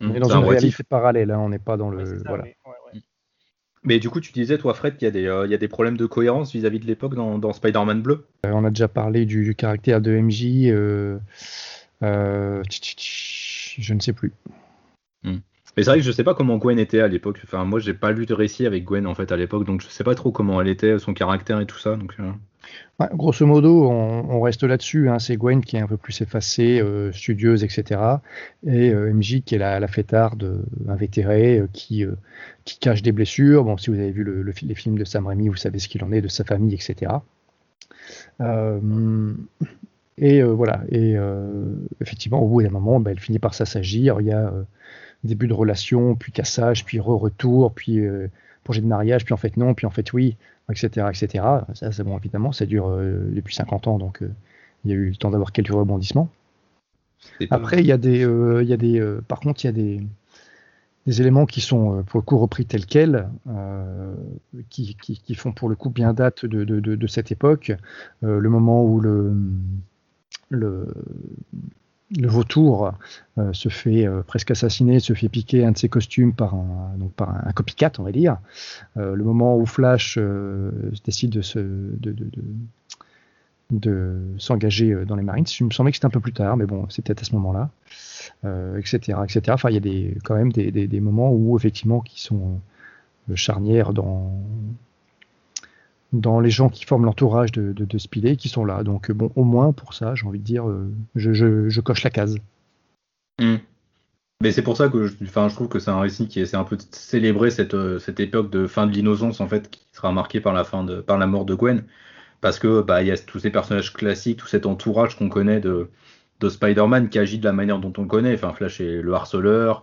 on est dans une réalité parallèle, hein, on n'est pas dans le. voilà. Mais du coup, tu disais, toi, Fred, qu'il y, a des, euh, il y a des problèmes de cohérence vis-à-vis de l'époque dans, dans Spider-Man bleu. Euh, on a déjà parlé du, du caractère de MJ. euh, euh, tch, tch, tch, je ne sais plus. Mais c'est vrai que je sais pas comment Gwen était à l'époque. Enfin, moi, j'ai pas lu de récit avec Gwen en fait à l'époque, donc je sais pas trop comment elle était, son caractère et tout ça. Donc, euh, grosso modo, on, reste là-dessus. Hein. C'est Gwen qui est un peu plus effacée, euh, studieuse, etc. Et euh, MJ qui est la, la fêtarde invétérée, qui, qui cache des blessures. Bon, si vous avez vu les films de Sam Raimi, vous savez ce qu'il en est de sa famille, etc. Et voilà. Et effectivement, au bout d'un moment, ben, elle finit par s'assagir. Il y a début de relation, puis cassage, puis re-retour, puis euh, projet de mariage, puis en fait non, puis en fait oui, etc. etc. Ça, c'est bon, évidemment, ça dure euh, depuis 50 ans, donc euh, il y a eu le temps d'avoir quelques rebondissements. Après, il y a des, il y a des, par contre, il y a des, des éléments qui sont pour le coup repris tels quels, euh, qui, qui, qui font pour le coup bien date de, de, de, de cette époque. Euh, le moment où le, le, le vautour euh, se fait euh, presque assassiner, se fait piquer un de ses costumes par un, donc copycat, on va dire. Euh, le moment où Flash décide de se, de, de, de, de s'engager dans les Marines. Il me semblait que c'était un peu plus tard, mais bon, peut-être à ce moment-là, etc., etc. Enfin, il y a des, quand même des, des, moments où effectivement qui sont charnières dans dans les gens qui forment l'entourage de, de, qui sont là. Donc euh, bon, au moins pour ça, j'ai envie de dire, euh, je, coche la case. Hmm. Mais c'est pour ça que je, je trouve que c'est un récit qui essaie un peu de célébrer cette, euh, cette époque de fin de l'innocence en fait, qui sera marquée par la fin de, par la mort de Gwen, parce que bah y a tous ces personnages classiques, tout cet entourage qu'on connaît de, de Spider-Man qui agit de la manière dont on le connaît. Enfin, Flash est le harceleur,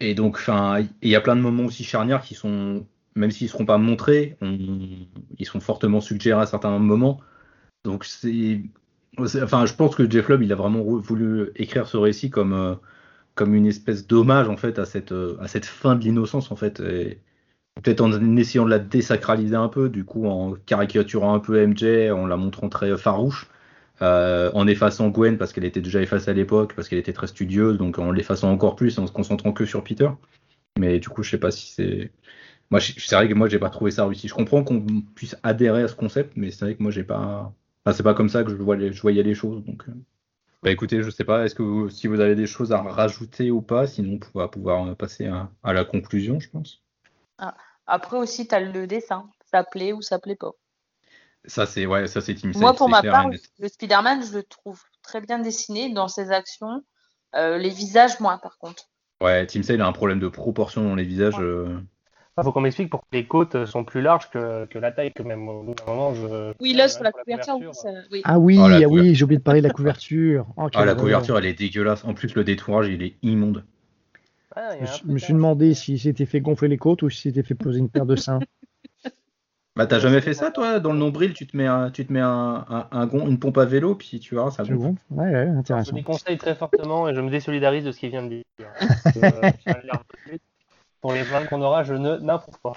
et donc il y a plein de moments aussi charnières qui sont, même s'ils seront pas montrés, on- ils sont fortement suggérés à certains moments. Donc c'est Enfin, je pense que Jeff Lubb, il a vraiment voulu écrire ce récit comme, euh, comme une espèce d'hommage en fait à cette, euh, à cette fin de l'innocence en fait. Peut-être en essayant de la désacraliser un peu, du coup en caricaturant un peu MJ, en la montrant très farouche, euh, en effaçant Gwen parce qu'elle était déjà effacée à l'époque, parce qu'elle était très studieuse, donc en l'effaçant encore plus, en se concentrant que sur Peter. Mais du coup, je sais pas si c'est. Moi, je- c'est vrai que moi, j'ai pas trouvé ça réussi. Je comprends qu'on puisse adhérer à ce concept, mais c'est vrai que moi, j'ai pas. Enfin, c'est pas comme ça que je, vois les- je voyais les choses. Donc, euh. bah, écoutez, je sais pas, est-ce que vous- si vous avez des choses à rajouter ou pas, sinon on va pouvoir euh, passer à, à la conclusion, je pense. Après aussi, tu as le dessin. Ça plaît ou ça plaît pas. Ça, c'est ouais, ça c'est Team Moi, pour ma part, le Spider-Man, je le trouve très bien dessiné dans ses actions. Euh, les visages, moi, par contre. Ouais, Team Sale a un problème de proportion dans les visages. Ouais. euh. Il faut qu'on m'explique pourquoi les côtes sont plus larges que, que la taille, que même au bout d'un moment, je. Oui, là, sur Pour la couverture, oui, ça- oui. Ah oui, Oh, ah couverture. oui, j'ai oublié de parler de la couverture. Oh, Ah, la couverture, elle est dégueulasse. En plus, le détourage, il est immonde. Ah, il Je me suis demandé si c'était fait gonfler les côtes ou si c'était fait poser une paire de seins. Bah, t'as jamais fait ça, toi? Dans le nombril, tu te mets, un, tu te mets un, un, un gon- une pompe à vélo, puis tu verras, ça C'est gonfle. bon Ouais, ouais, Je intéressant. déconseille très fortement et je me désolidarise de ce qu'il vient de dire. Pour les plaintes qu'on aura, je ne n'approuve pas.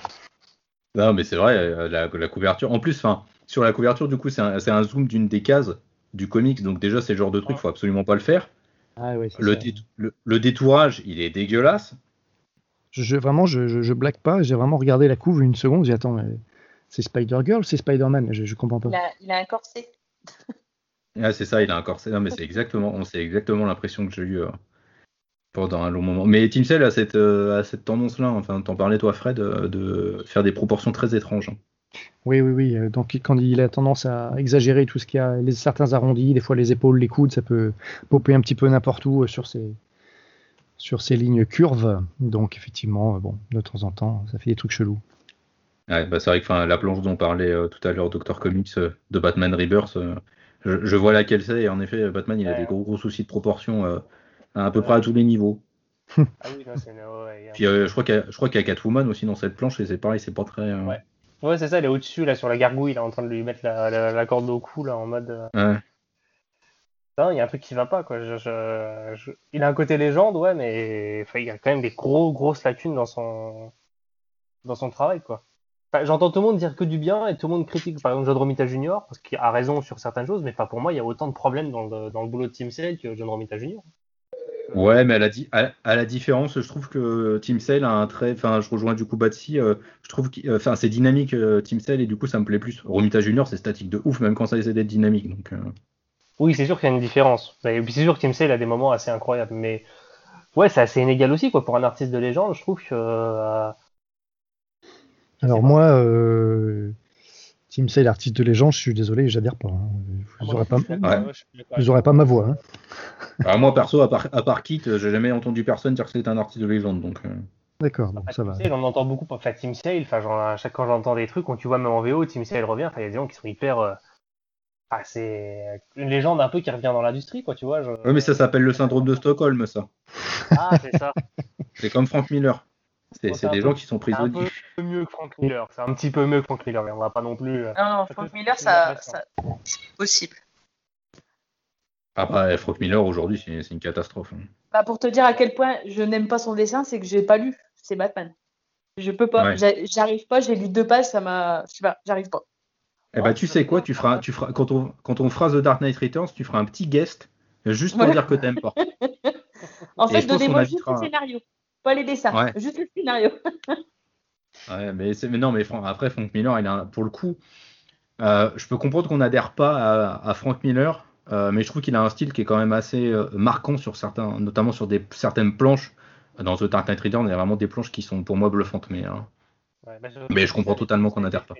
Non, mais c'est vrai, euh, la, la couverture. En plus, enfin, sur la couverture, du coup, c'est un, zoom d'une des cases du comics, donc déjà, c'est le genre de truc, faut absolument pas le faire. Ah Le, dé- le, le détourage, il est dégueulasse. Je, je- vraiment, je, je, je blague pas. J'ai vraiment regardé la couve une seconde. J'ai dit, attends, mais c'est Spider-Girl, c'est Spider-Man. Je, je comprends pas. Il a, il a un corset. Ah, c'est ça, il a un corset. Non, mais c'est exactement, on sait exactement l'impression que j'ai eu euh, pendant un long moment. Mais Team Cell a cette, euh, a cette tendance-là, enfin, t'en parlais toi, Fred, euh, de faire des proportions très étranges. Oui, oui, oui. euh, Donc, quand il a tendance à exagérer tout ce qu'il y a, les, certains arrondis, des fois les épaules, les coudes, ça peut popper un petit peu n'importe où sur ces, sur ces lignes curves. Donc, effectivement, bon, de temps en temps, ça fait des trucs chelous. Ouais, bah, c'est vrai que la planche dont parlait euh, tout à l'heure Dr. Comics euh, de Batman Rebirth, euh, je, je vois laquelle c'est, et en effet, Batman, il a Ouais. des gros gros soucis de proportion euh, à, peu près à tous les niveaux. Ah oui, non, c'est. Ouais, il y a- Puis euh, je crois qu'il y, qu'il y a Catwoman aussi dans cette planche, et c'est pareil, c'est pas très. euh, Ouais. Ouais, c'est ça, il est au-dessus, là, sur la gargouille, là, en train de lui mettre la, la, la corde au cou, là, en mode. euh, ouais. Non, il y a un truc qui va pas, quoi. Je, je- je- Il a un côté légende, ouais, mais enfin, il y a quand même des gros, grosses lacunes dans son, dans son travail, quoi. Enfin, J'entends tout le monde dire que du bien et tout le monde critique, par exemple, John Romita Jr., parce qu'il a raison sur certaines choses, mais pas pour moi, il y a autant de problèmes dans le, dans le boulot de Team Sale que John Romita Jr. Ouais, mais à la, di- à, à la différence, je trouve que Team Sale a un très. Enfin, je rejoins du coup Batsy. euh, je trouve que. Enfin, c'est dynamique euh, Team Sale et du coup, ça me plaît plus. Romita Junior, c'est statique de ouf, même quand ça essaie d'être dynamique. Donc, euh, Oui, c'est sûr qu'il y a une différence. Et puis c'est sûr que Team Sale a des moments assez incroyables, mais ouais, c'est assez inégal aussi quoi. Pour un artiste de légende, je trouve que euh, Alors moi, Team Sale, artiste de légende, je suis désolé, j'adhère pas. hein. Vous aurez pas, Ouais. ouais, pas ma voix. hein. alors, moi, perso, à part, à part Kit, euh, j'ai jamais entendu personne dire que c'était un artiste de légende. Donc, euh, D'accord, bon, Enfin, ça va. Sale, on entend beaucoup. Enfin, Team Sale, enfin, genre, à chaque fois j'entends des trucs, quand tu vois même en VO, Team Sale revient, il y a des gens qui sont hyper. euh, Ah, c'est une légende un peu qui revient dans l'industrie, quoi, tu vois. je- Ouais, mais ça s'appelle le syndrome de Stockholm, ça. Ah, c'est ça. C'est comme Frank Miller. C'est Bon, des peu- gens qui sont C'est un prisonniers. peu mieux que Frank Miller. C'est un petit peu mieux que Frank Miller, mais on va pas non plus. euh, Non, non, Frank Miller, c'est ça, c'est possible. Après, Frank Miller, aujourd'hui, c'est une catastrophe. hein. Bah, pour te dire à quel point je n'aime pas son dessin, c'est que j'ai pas lu. C'est Batman. Je peux pas. Ouais. J'arrive pas. J'ai lu deux pages, ça m'a. Je sais pas. J'arrive pas. Eh ben, tu sais quoi, tu feras, tu feras, quand on, quand on fera The Dark Knight Returns, tu feras un petit guest, juste pour Voilà. dire que t'aimes pas. En fait, donnez-moi juste le scénario, pas les dessins. Ouais. Juste le scénario. Ouais, mais, c'est- mais non, mais Fran- après, Frank Miller, il a, pour le coup, euh, je peux comprendre qu'on n'adhère pas à, à Frank Miller, euh, mais je trouve qu'il a un style qui est quand même assez euh, marquant sur certains, notamment sur des, certaines planches. Dans The Dark Knight Returns, il y a vraiment des planches qui sont pour moi bluffantes, mais, ouais, bah, Mais je comprends totalement qu'on adhère pas.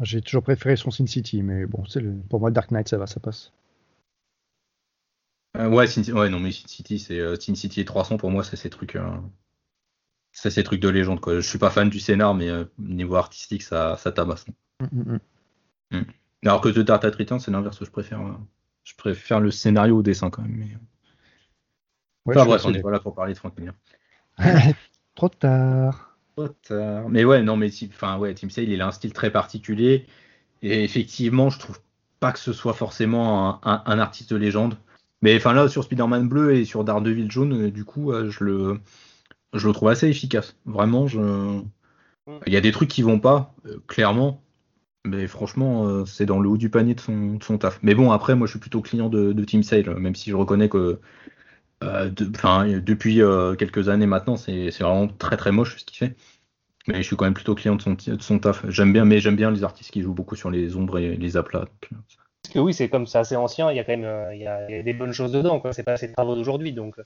J'ai toujours préféré son Sin City, mais bon, le... pour moi, Dark Knight, ça va, ça passe. Euh, ouais, Sin, ouais, non, mais Sin City, c'est euh, Sin City et 300 pour moi, c'est ces trucs, euh, c'est ces trucs de légende, quoi. Je suis pas fan du scénar, mais euh, niveau artistique, ça, ça tabasse. Mm, mm, mm. Alors que The Dark Returns, c'est l'inverse, je préfère, je préfère le scénario au dessin quand même. Mais... Ouais, Enfin bref, on n'est pas là pour parler de Frank Miller. Trop tard. Trop tard. Mais ouais, non, mais enfin ouais, Tim Sale, il a un style très particulier et effectivement, je trouve pas que ce soit forcément un, un- un artiste de légende. Mais enfin là, sur Spider-Man bleu et sur Daredevil jaune, euh, du coup, euh, je le, je le trouve assez efficace. Vraiment, je, il y a des trucs qui vont pas, euh, clairement. Mais franchement, c'est dans le haut du panier de son, de son taf. Mais bon, après, moi, je suis plutôt client de, de Team Sale, même si je reconnais que euh, de- depuis euh, quelques années maintenant, c'est vraiment très très moche ce qu'il fait. Mais je suis quand même plutôt client de son, de son taf. J'aime bien, mais j'aime bien les artistes qui jouent beaucoup sur les ombres et les aplats. donc, que oui, c'est comme c'est assez ancien, il y a quand même euh, il y a, il y a des bonnes choses dedans, quoi. C'est pas ses travaux d'aujourd'hui, donc euh,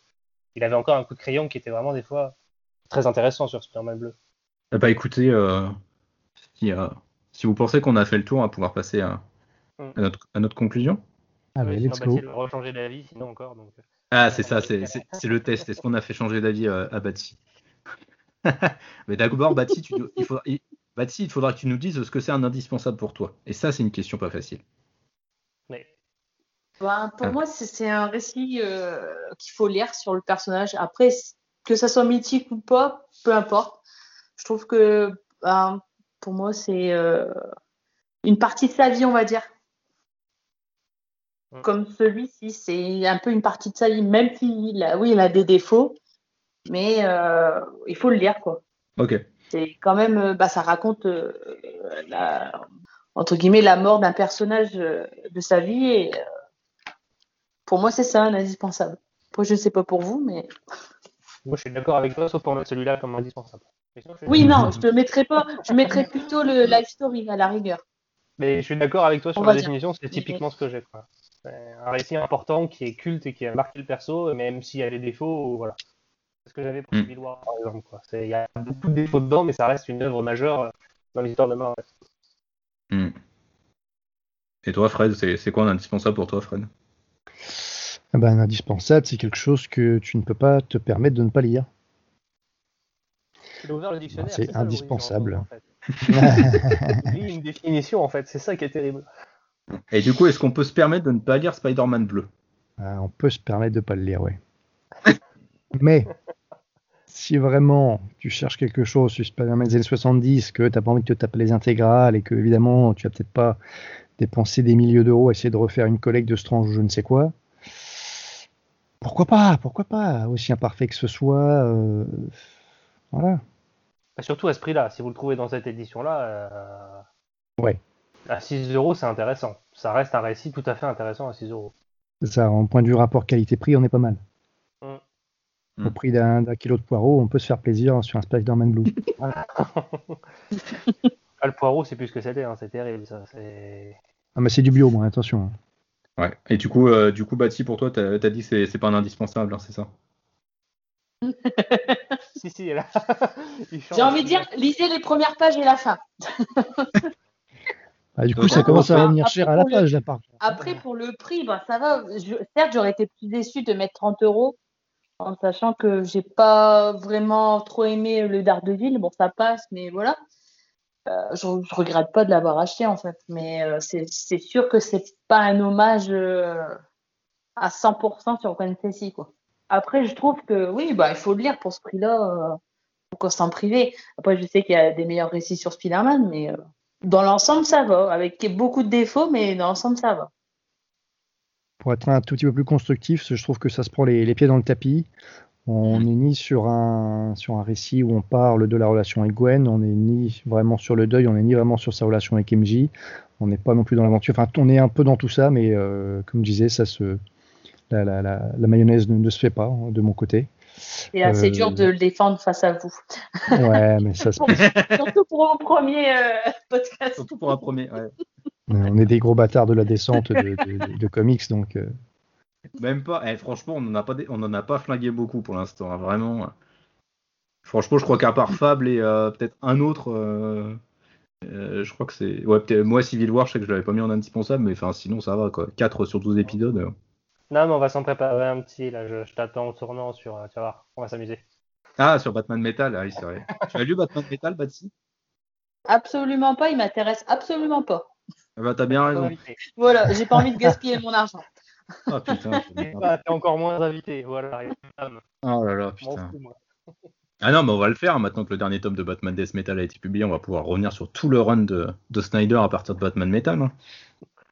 il avait encore un coup de crayon qui était vraiment des fois très intéressant sur Spider-Man bleu. Eh bah écoutez, euh, si, euh, si vous pensez qu'on a fait le tour, on va pouvoir passer à, Mm. à notre, à notre conclusion. Allez, Ouais, let's go. Rechanger d'avis, sinon encore. Donc. Ah, c'est ça, c'est le test. Est-ce qu'on a fait changer d'avis euh, à Batsy Mais d'abord, Batsy, tu dois- il faudra, il- Batsy, il faudra que tu nous dises ce que c'est un indispensable pour toi. Et ça, c'est une question pas facile. Ben, pour Ah. moi, c'est un récit euh, qu'il faut lire sur le personnage. Après, que ça soit mythique ou pas, peu importe. Je trouve que ben, pour moi, c'est euh, une partie de sa vie, on va dire. Mm. Comme celui-ci, c'est un peu une partie de sa vie, même s'il a, oui, il a des défauts, mais euh, il faut le lire, quoi. Ok. C'est quand même, bah, ça raconte la, entre guillemets la mort d'un personnage de sa vie et pour moi c'est ça un indispensable. Après je ne sais pas pour vous, mais moi, je suis d'accord avec toi, sauf pour mettre celui-là comme indispensable. Sinon, je oui non, je ne mettrais pas, je mettrais plutôt le life story à la rigueur. Mais je suis d'accord avec toi sur On la dire. définition, c'est typiquement ce que j'ai. quoi. C'est un récit important qui est culte et qui a marqué le perso, même s'il y a des défauts, voilà. C'est ce que j'avais pour Mm. Civil War, par exemple. quoi. C'est- Il y a beaucoup de défauts dedans, mais ça reste une œuvre majeure dans l'histoire de Marvel. Hmm. Et toi, Fred, c'est c'est quoi un indispensable pour toi, Fred? Ben, un indispensable, c'est quelque chose que tu ne peux pas te permettre de ne pas lire. C'est indispensable. en fait. Une définition, en fait, c'est ça qui est terrible. Et du coup, est-ce qu'on peut se permettre de ne pas lire Spider-Man bleu? Ah, on peut se permettre de pas le lire, ouais. Mais si vraiment tu cherches quelque chose sur Spider-Man des années 70, que tu n'as pas envie de te taper les intégrales et que évidemment tu vas peut-être pas dépenser des milliers d'euros à essayer de refaire une collecte de Strange ou je ne sais quoi, pourquoi pas Pourquoi pas Aussi imparfait que ce soit, euh, voilà. Bah, surtout à ce prix-là, si vous le trouvez dans cette édition-là, euh, Ouais. à 6 euros, c'est intéressant. Ça reste un récit tout à fait intéressant à 6 euros. Ça, en point de vue rapport qualité-prix, on est pas mal. Mm. Au prix d'un d'un kilo de poireaux, on peut se faire plaisir sur un Spider-Man Blue. Ah, le poireau, c'est plus ce que c'était, hein, c'est terrible ça. c'est- Ah, mais c'est du bio, moi, attention. hein. Ouais. Et du coup, euh, du coup, Bati, pour toi, t'as as dit que c'est- c'est pas un indispensable, hein, c'est ça? Si, si, là. J'ai envie de dire, lisez les premières pages et la fin. Ah, du coup, Donc, ça commence à revenir après, cher à la page, là, par Après, pour le prix, bah, ça va. Je- certes, j'aurais été plus déçue de mettre 30 euros, en sachant que j'ai pas vraiment trop aimé le Daredevil. Bon, ça passe, mais voilà. Euh, je, je regrette pas de l'avoir acheté, en fait. Mais euh, c'est sûr que c'est pas un hommage euh, à 100% sur Stacy, quoi. Après, je trouve que oui, bah, il faut le lire pour ce prix-là. Pourquoi s'en priver Après, je sais qu'il y a des meilleurs récits sur Spider-Man, mais dans l'ensemble, ça va. Avec beaucoup de défauts, mais dans l'ensemble, ça va. Pour être un tout petit peu plus constructif, je trouve que ça se prend les, les pieds dans le tapis. On n'est ni sur un, sur un récit où on parle de la relation avec Gwen, on n'est ni vraiment sur le deuil, on n'est ni vraiment sur sa relation avec MJ, on n'est pas non plus dans l'aventure. Enfin, on est un peu dans tout ça, mais euh, comme je disais, ça se, la, la, la, la mayonnaise ne, ne se fait pas hein, de mon côté. C'est assez Euh, dur de le défendre face à vous. Ouais, mais ça, se- Surtout pour un premier euh, podcast. Surtout pour un premier. ouais. on est des gros bâtards de la descente de, de- de comics, donc euh, Même pas. Eh, franchement, on n'en a pas, on en a pas flingué beaucoup pour l'instant, hein, vraiment. Franchement, je crois qu'à part Fable et euh, peut-être un autre, euh, euh, je crois que c'est. Ouais, peut-être moi Civil War, je sais que je l'avais pas mis en indispensable, mais enfin sinon ça va quoi. 4 sur 12 épisodes. euh. Non, mais on va s'en préparer un petit, là. Je, je t'attends au tournant sur. euh, Tu vas voir, on va s'amuser. Ah, sur Batman Metal, ah oui, c'est vrai. tu as lu Batman Metal, Batsy Absolument pas, il m'intéresse absolument pas. Ah bah t'as bien raison. Voilà, j'ai pas envie de gaspiller mon argent. Ah putain. bah, t'es encore moins invité. Voilà. Oh là là, putain. fous. Ah non, mais on va le faire maintenant que le dernier tome de Batman Death Metal a été publié. On va pouvoir revenir sur tout le run de, de Snyder à partir de Batman Metal. hein.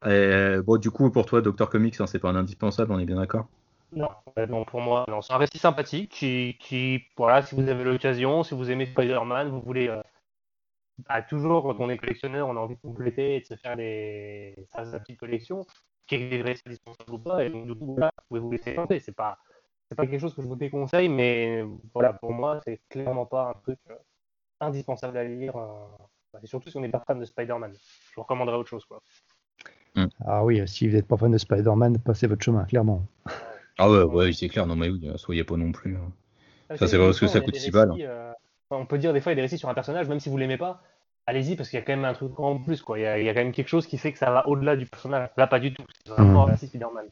Et, bon, du coup, pour toi, Doctor Comics, hein, c'est pas un indispensable, on est bien d'accord? Non, non, pour moi, non. C'est un récit sympathique qui, qui, voilà, si vous avez l'occasion, si vous aimez Spider-Man, vous voulez. euh, bah, toujours, quand on est collectionneur, on a envie de compléter et de se faire des, sa petite collection, qui est des récits indispensables ou pas. Et donc, du coup, voilà, vous pouvez vous laisser tenter. C'est pas, c'est pas quelque chose que je vous déconseille, mais voilà, pour moi, c'est clairement pas un truc euh, indispensable à lire. euh, et surtout si on n'est pas fan de Spider-Man. Je vous recommanderais autre chose, quoi. ah oui, si vous n'êtes pas fan de Spider-Man, passez votre chemin, clairement. Ah ouais, ouais, c'est clair, non mais oui, euh, soyez pas non plus. hein. Ah, Ça, c'est vrai, parce que ça coûte 6 balles. euh, on peut dire des fois, il y a des récits sur un personnage, même si vous l'aimez pas, allez-y, parce qu'il y a quand même un truc en plus, quoi. Il y a, il y a quand même quelque chose qui fait que ça va au-delà du personnage. Là, pas du tout. C'est vraiment un récit Spider-Man.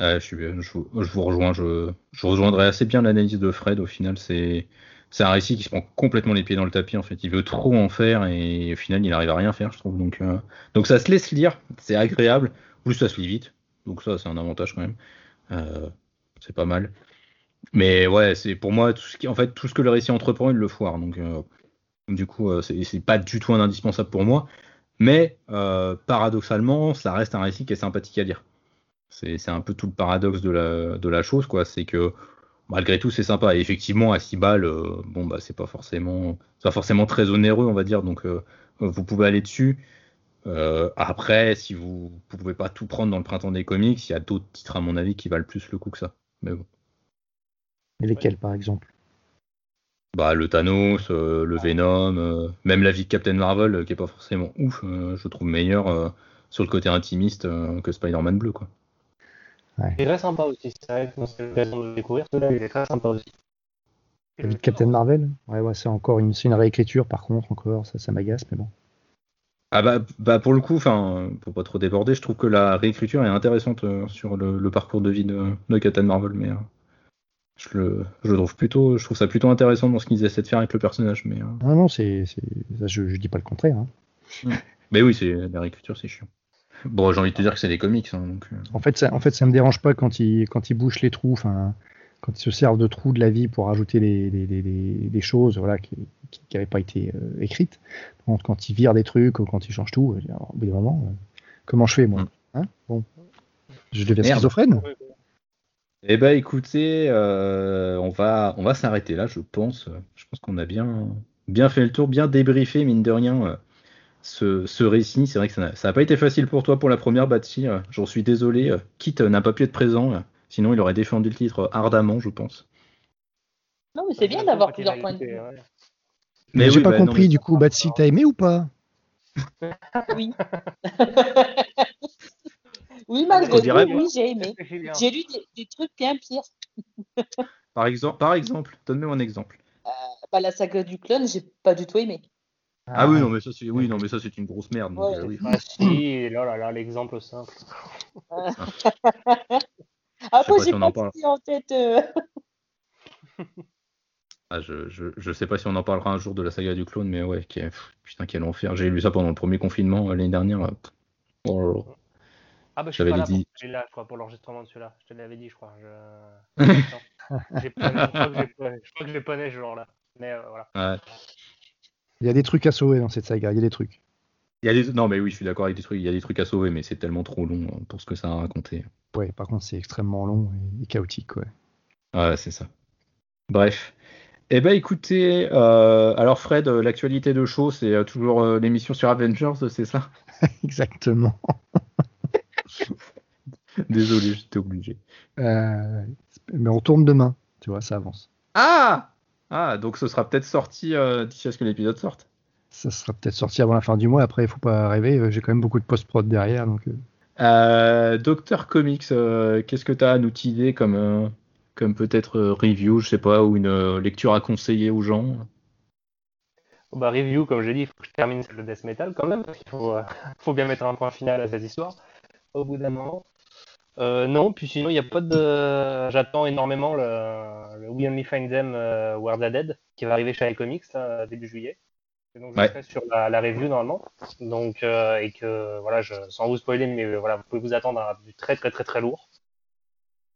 Ouais, je, suis, je, vous, je vous rejoins, je, je rejoindrai assez bien l'analyse de Fred. Au final, c'est c'est un récit qui se prend complètement les pieds dans le tapis. En fait, il veut trop en faire et au final, il n'arrive à rien faire, je trouve. Donc, euh, donc ça se laisse lire, c'est agréable. Plus ça se lit vite, donc ça, c'est un avantage quand même. Euh, c'est pas mal. Mais ouais, c'est pour moi tout ce qui, en fait, tout ce que le récit entreprend, il le foire. Donc, euh, du coup, euh, c'est c'est pas du tout un indispensable pour moi. Mais euh, paradoxalement, ça reste un récit qui est sympathique à lire. C'est un peu tout le paradoxe de la, chose, quoi. C'est que malgré tout, c'est sympa. Et effectivement, à 6 balles, euh, bon, bah, c'est pas forcément, pas forcément très onéreux, on va dire. Donc, euh, vous pouvez aller dessus. Après, si vous, vous pouvez pas tout prendre dans le printemps des comics, il y a d'autres titres, à mon avis, qui valent plus le coup que ça. Mais bon. Et lesquels, par exemple? Bah, le Thanos, euh, le Venom, euh, même la vie de Captain Marvel, euh, qui est pas forcément ouf, euh, je trouve meilleur euh, sur le côté intimiste euh, que Spider-Man bleu, quoi. Il est très sympa aussi. C'est vrai que c'est l'occasion de le découvrir. Celui-là, il est très sympa aussi. La vie de Captain Marvel? Ouais, ouais, c'est encore une, c'est une réécriture, par contre, encore, ça, ça m'agace, mais bon. Ah bah, bah pour le coup, enfin, pour pas trop déborder, je trouve que la réécriture est intéressante euh, sur le, le parcours de vie de, de Captain Marvel, mais euh, je le, je le trouve plutôt, je trouve ça plutôt intéressant dans ce qu'ils essaient de faire avec le personnage, mais, euh, Non, non, c'est, je, je dis pas le contraire. hein. mais oui, c'est la réécriture, c'est chiant. Bon, j'ai envie de te dire que c'est des comics, hein, donc. euh, En fait, ça, en fait, ça me dérange pas quand ils, quand ils bouchent les trous, enfin, quand ils se servent de trous de la vie pour des- des choses, voilà, qui n'avaient pas été euh, écrites. Quand ils virent des trucs ou quand ils changent tout, alors, au bout d'un moment, euh, comment je fais moi Mm. hein? Bon, je deviens Merde. schizophrène? Eh ben, écoutez, euh, on va, on va s'arrêter là, je pense. Je pense qu'on a bien, bien fait le tour, bien débriefé, mine de rien, euh, ce, ce récit. C'est vrai que ça n'a ça n'a pas été facile pour toi pour la première Batsy. euh, J'en suis désolé. euh, Kit euh, n'a pas pu être présent, sinon il aurait défendu le titre ardemment, je pense. Non, mais c'est bien d'avoir plusieurs points de vue. Mais, j'ai oui, pas bah, non, compris, mais- du coup, Batsy, t'as aimé ou pas? Oui. oui, malgré tout, oui, j'ai aimé. J'ai lu des, des trucs bien pires. Par exemple, par exemple, donne-moi un exemple. Bah, la saga du clone, j'ai pas du tout aimé. Ah, oui, non, mais ça, c'est, oui, non, mais ça, c'est une grosse merde. Ouais. euh, oui. Ah si, là, là, là, l'exemple simple. Après, si j'ai on pas en parle. tout en tête. euh. Ah, je, je, je sais pas si on en parlera un jour de la saga du clone, mais ouais, qui pff, putain, quel enfer. J'ai lu ça pendant le premier confinement euh, l'année dernière. euh. Oh. Ah bah je suis pas là dit. pour celui-là, je crois, pour l'enregistrement de celui-là. Je te l'avais dit, je crois. Je... J'ai crois que je que j'ai poney ce jour-là. Mais euh, voilà. Ouais. Il y a des trucs à sauver dans cette saga, il y a des trucs. Il y a des... Non, mais oui, je suis d'accord avec des trucs. Il y a des trucs à sauver, mais c'est tellement trop long euh, pour ce que ça a raconté. Ouais, par contre, c'est extrêmement long et, chaotique, ouais. Ouais, c'est ça. Bref. Eh ben, écoutez, euh, alors Fred, euh, l'actualité de show, c'est toujours l'émission sur Avengers, c'est ça? Exactement. Désolé, j'étais obligé. Euh, mais on tourne demain, tu vois, ça avance. Ah Ah, donc ce sera peut-être sorti euh, d'ici à ce que l'épisode sorte. Ça sera peut-être sorti avant la fin du mois. Après, il faut pas rêver. euh, J'ai quand même beaucoup de post-prod derrière. Donc, euh, Docteur Comics, euh, qu'est-ce que tu as à nous teaser comme, euh, comme peut-être euh, review, je sais pas, ou une euh, lecture à conseiller aux gens? Bah, review, comme j'ai dit, il faut que je termine celle de Death Metal quand même, parce qu'il faut, euh, faut bien mettre un point final à cette histoire au bout d'un moment. Euh, non, puis sinon, il n'y a pas de. J'attends énormément le, le We Only Find Them euh, Where They're Dead qui va arriver chez iComics là, début juillet. Et donc, je Ouais. serai sur la, la review normalement. Donc, euh, et que, voilà, je, sans vous spoiler, mais euh, voilà, vous pouvez vous attendre à du très, très, très, très lourd.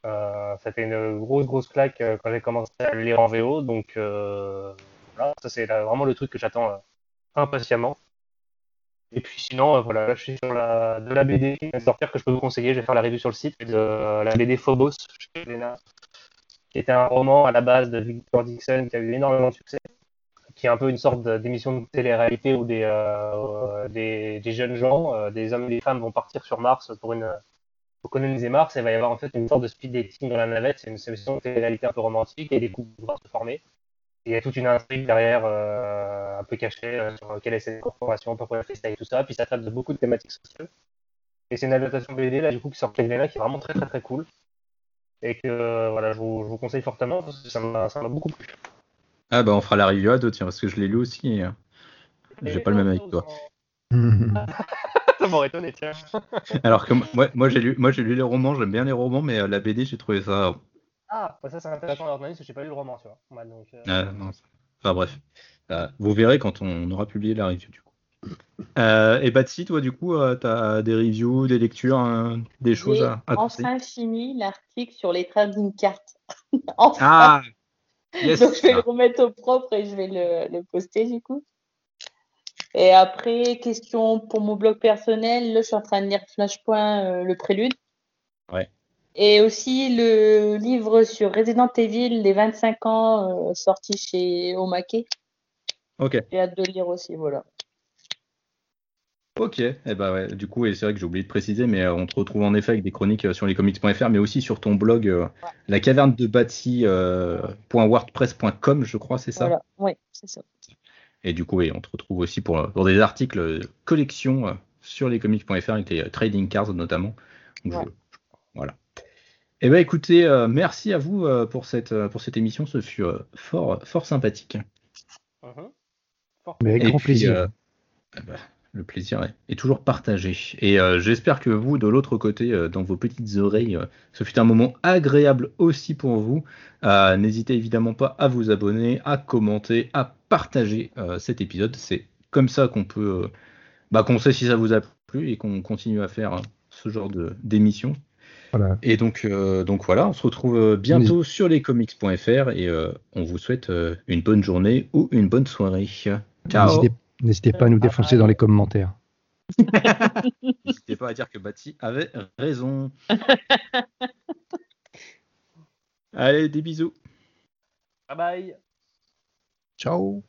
Euh, ça fait une grosse, grosse claque euh, quand j'ai commencé à le lire en VO. Donc, euh, voilà, ça, c'est vraiment le truc que j'attends impatiemment. Et puis sinon, euh, voilà, là je suis sur la, de la BD qui vient de sortir que je peux vous conseiller. Je vais faire la review sur le site de euh, la BD Phobos chez Glénat, qui était un roman à la base de Victor Dixon qui a eu énormément de succès, qui est un peu une sorte d'émission de télé-réalité où des, euh, des, jeunes gens, des hommes et des femmes vont partir sur Mars pour une coloniser Mars. Et il va y avoir en fait une sorte de speed dating dans la navette. C'est une émission de télé-réalité un peu romantique et des couples vont se former. Il y a toute une intrigue derrière, euh, un peu cachée, euh, sur quelle est cette corporation, pourquoi elle fait ça et tout ça. Puis ça traite de beaucoup de thématiques sociales. Et c'est une adaptation BD, là, du coup, qui sort chez Glénat, qui est vraiment très, très, très cool. Et que, euh, voilà, je vous, je vous conseille fortement, parce que ça m'a ça m'a beaucoup plu. Ah bah on fera la review à deux, tiens, parce que je l'ai lu aussi. et, euh, J'ai pas le même avec toi. ça m'aurait étonné, tiens. Alors que moi, moi j'ai lu, moi j'ai lu les romans, j'aime bien les romans, mais euh, la BD j'ai trouvé ça. Ah, bah ça, c'est intéressant demander, parce que j'ai pas lu le roman, tu vois. Ouais, donc, euh, Ah, non, enfin bref, Euh, vous verrez quand on aura publié la review du coup. Euh, et Batsy, toi du coup, euh, t'as des reviews, des lectures, hein, des choses J'ai à, à conseiller enfin fini l'article sur les trading cards. enfin. Ah Yes Donc je vais le remettre au propre et je vais le, le poster du coup. Et après, question pour mon blog personnel, là je suis en train de lire Flashpoint, euh, le prélude. Ouais. Et aussi le livre sur Resident Evil, les 25 ans, euh, sorti chez Omake. Ok, J'ai hâte de le lire aussi, voilà. ok. Et bah ouais, du coup, et c'est vrai que j'ai oublié de préciser, mais euh, on te retrouve en effet avec des chroniques euh, sur lescomics.fr, mais aussi sur ton blog, euh, la caverne de Batsy, euh, .wordpress.com, je crois, c'est ça? Voilà, oui, c'est ça. Et du coup, oui, on te retrouve aussi pour, pour des articles collection euh, sur lescomics.fr avec les trading cards notamment. Donc, je- Ouais. Eh ben écoutez, euh, merci à vous euh, pour cette euh, pour cette émission, ce fut euh, fort fort sympathique. Fort Mais avec Et grand puis, plaisir. euh, eh ben, le plaisir est, est toujours partagé. Et euh, j'espère que vous, de l'autre côté, euh, dans vos petites oreilles, euh, ce fut un moment agréable aussi pour vous. Euh, N'hésitez évidemment pas à vous abonner, à commenter, à partager euh, cet épisode. C'est comme ça qu'on peut, euh, bah, qu'on sait si ça vous a plu et qu'on continue à faire ce genre de- d'émission. Voilà. Et donc, euh, donc voilà, on se retrouve euh, bientôt sur lescomics.fr et euh, on vous souhaite euh, une bonne journée ou une bonne soirée. Ciao N'hésitez- N'hésitez pas à nous défoncer dans les commentaires. N'hésitez pas à dire que Bati avait raison. Allez, des bisous. Bye bye. Ciao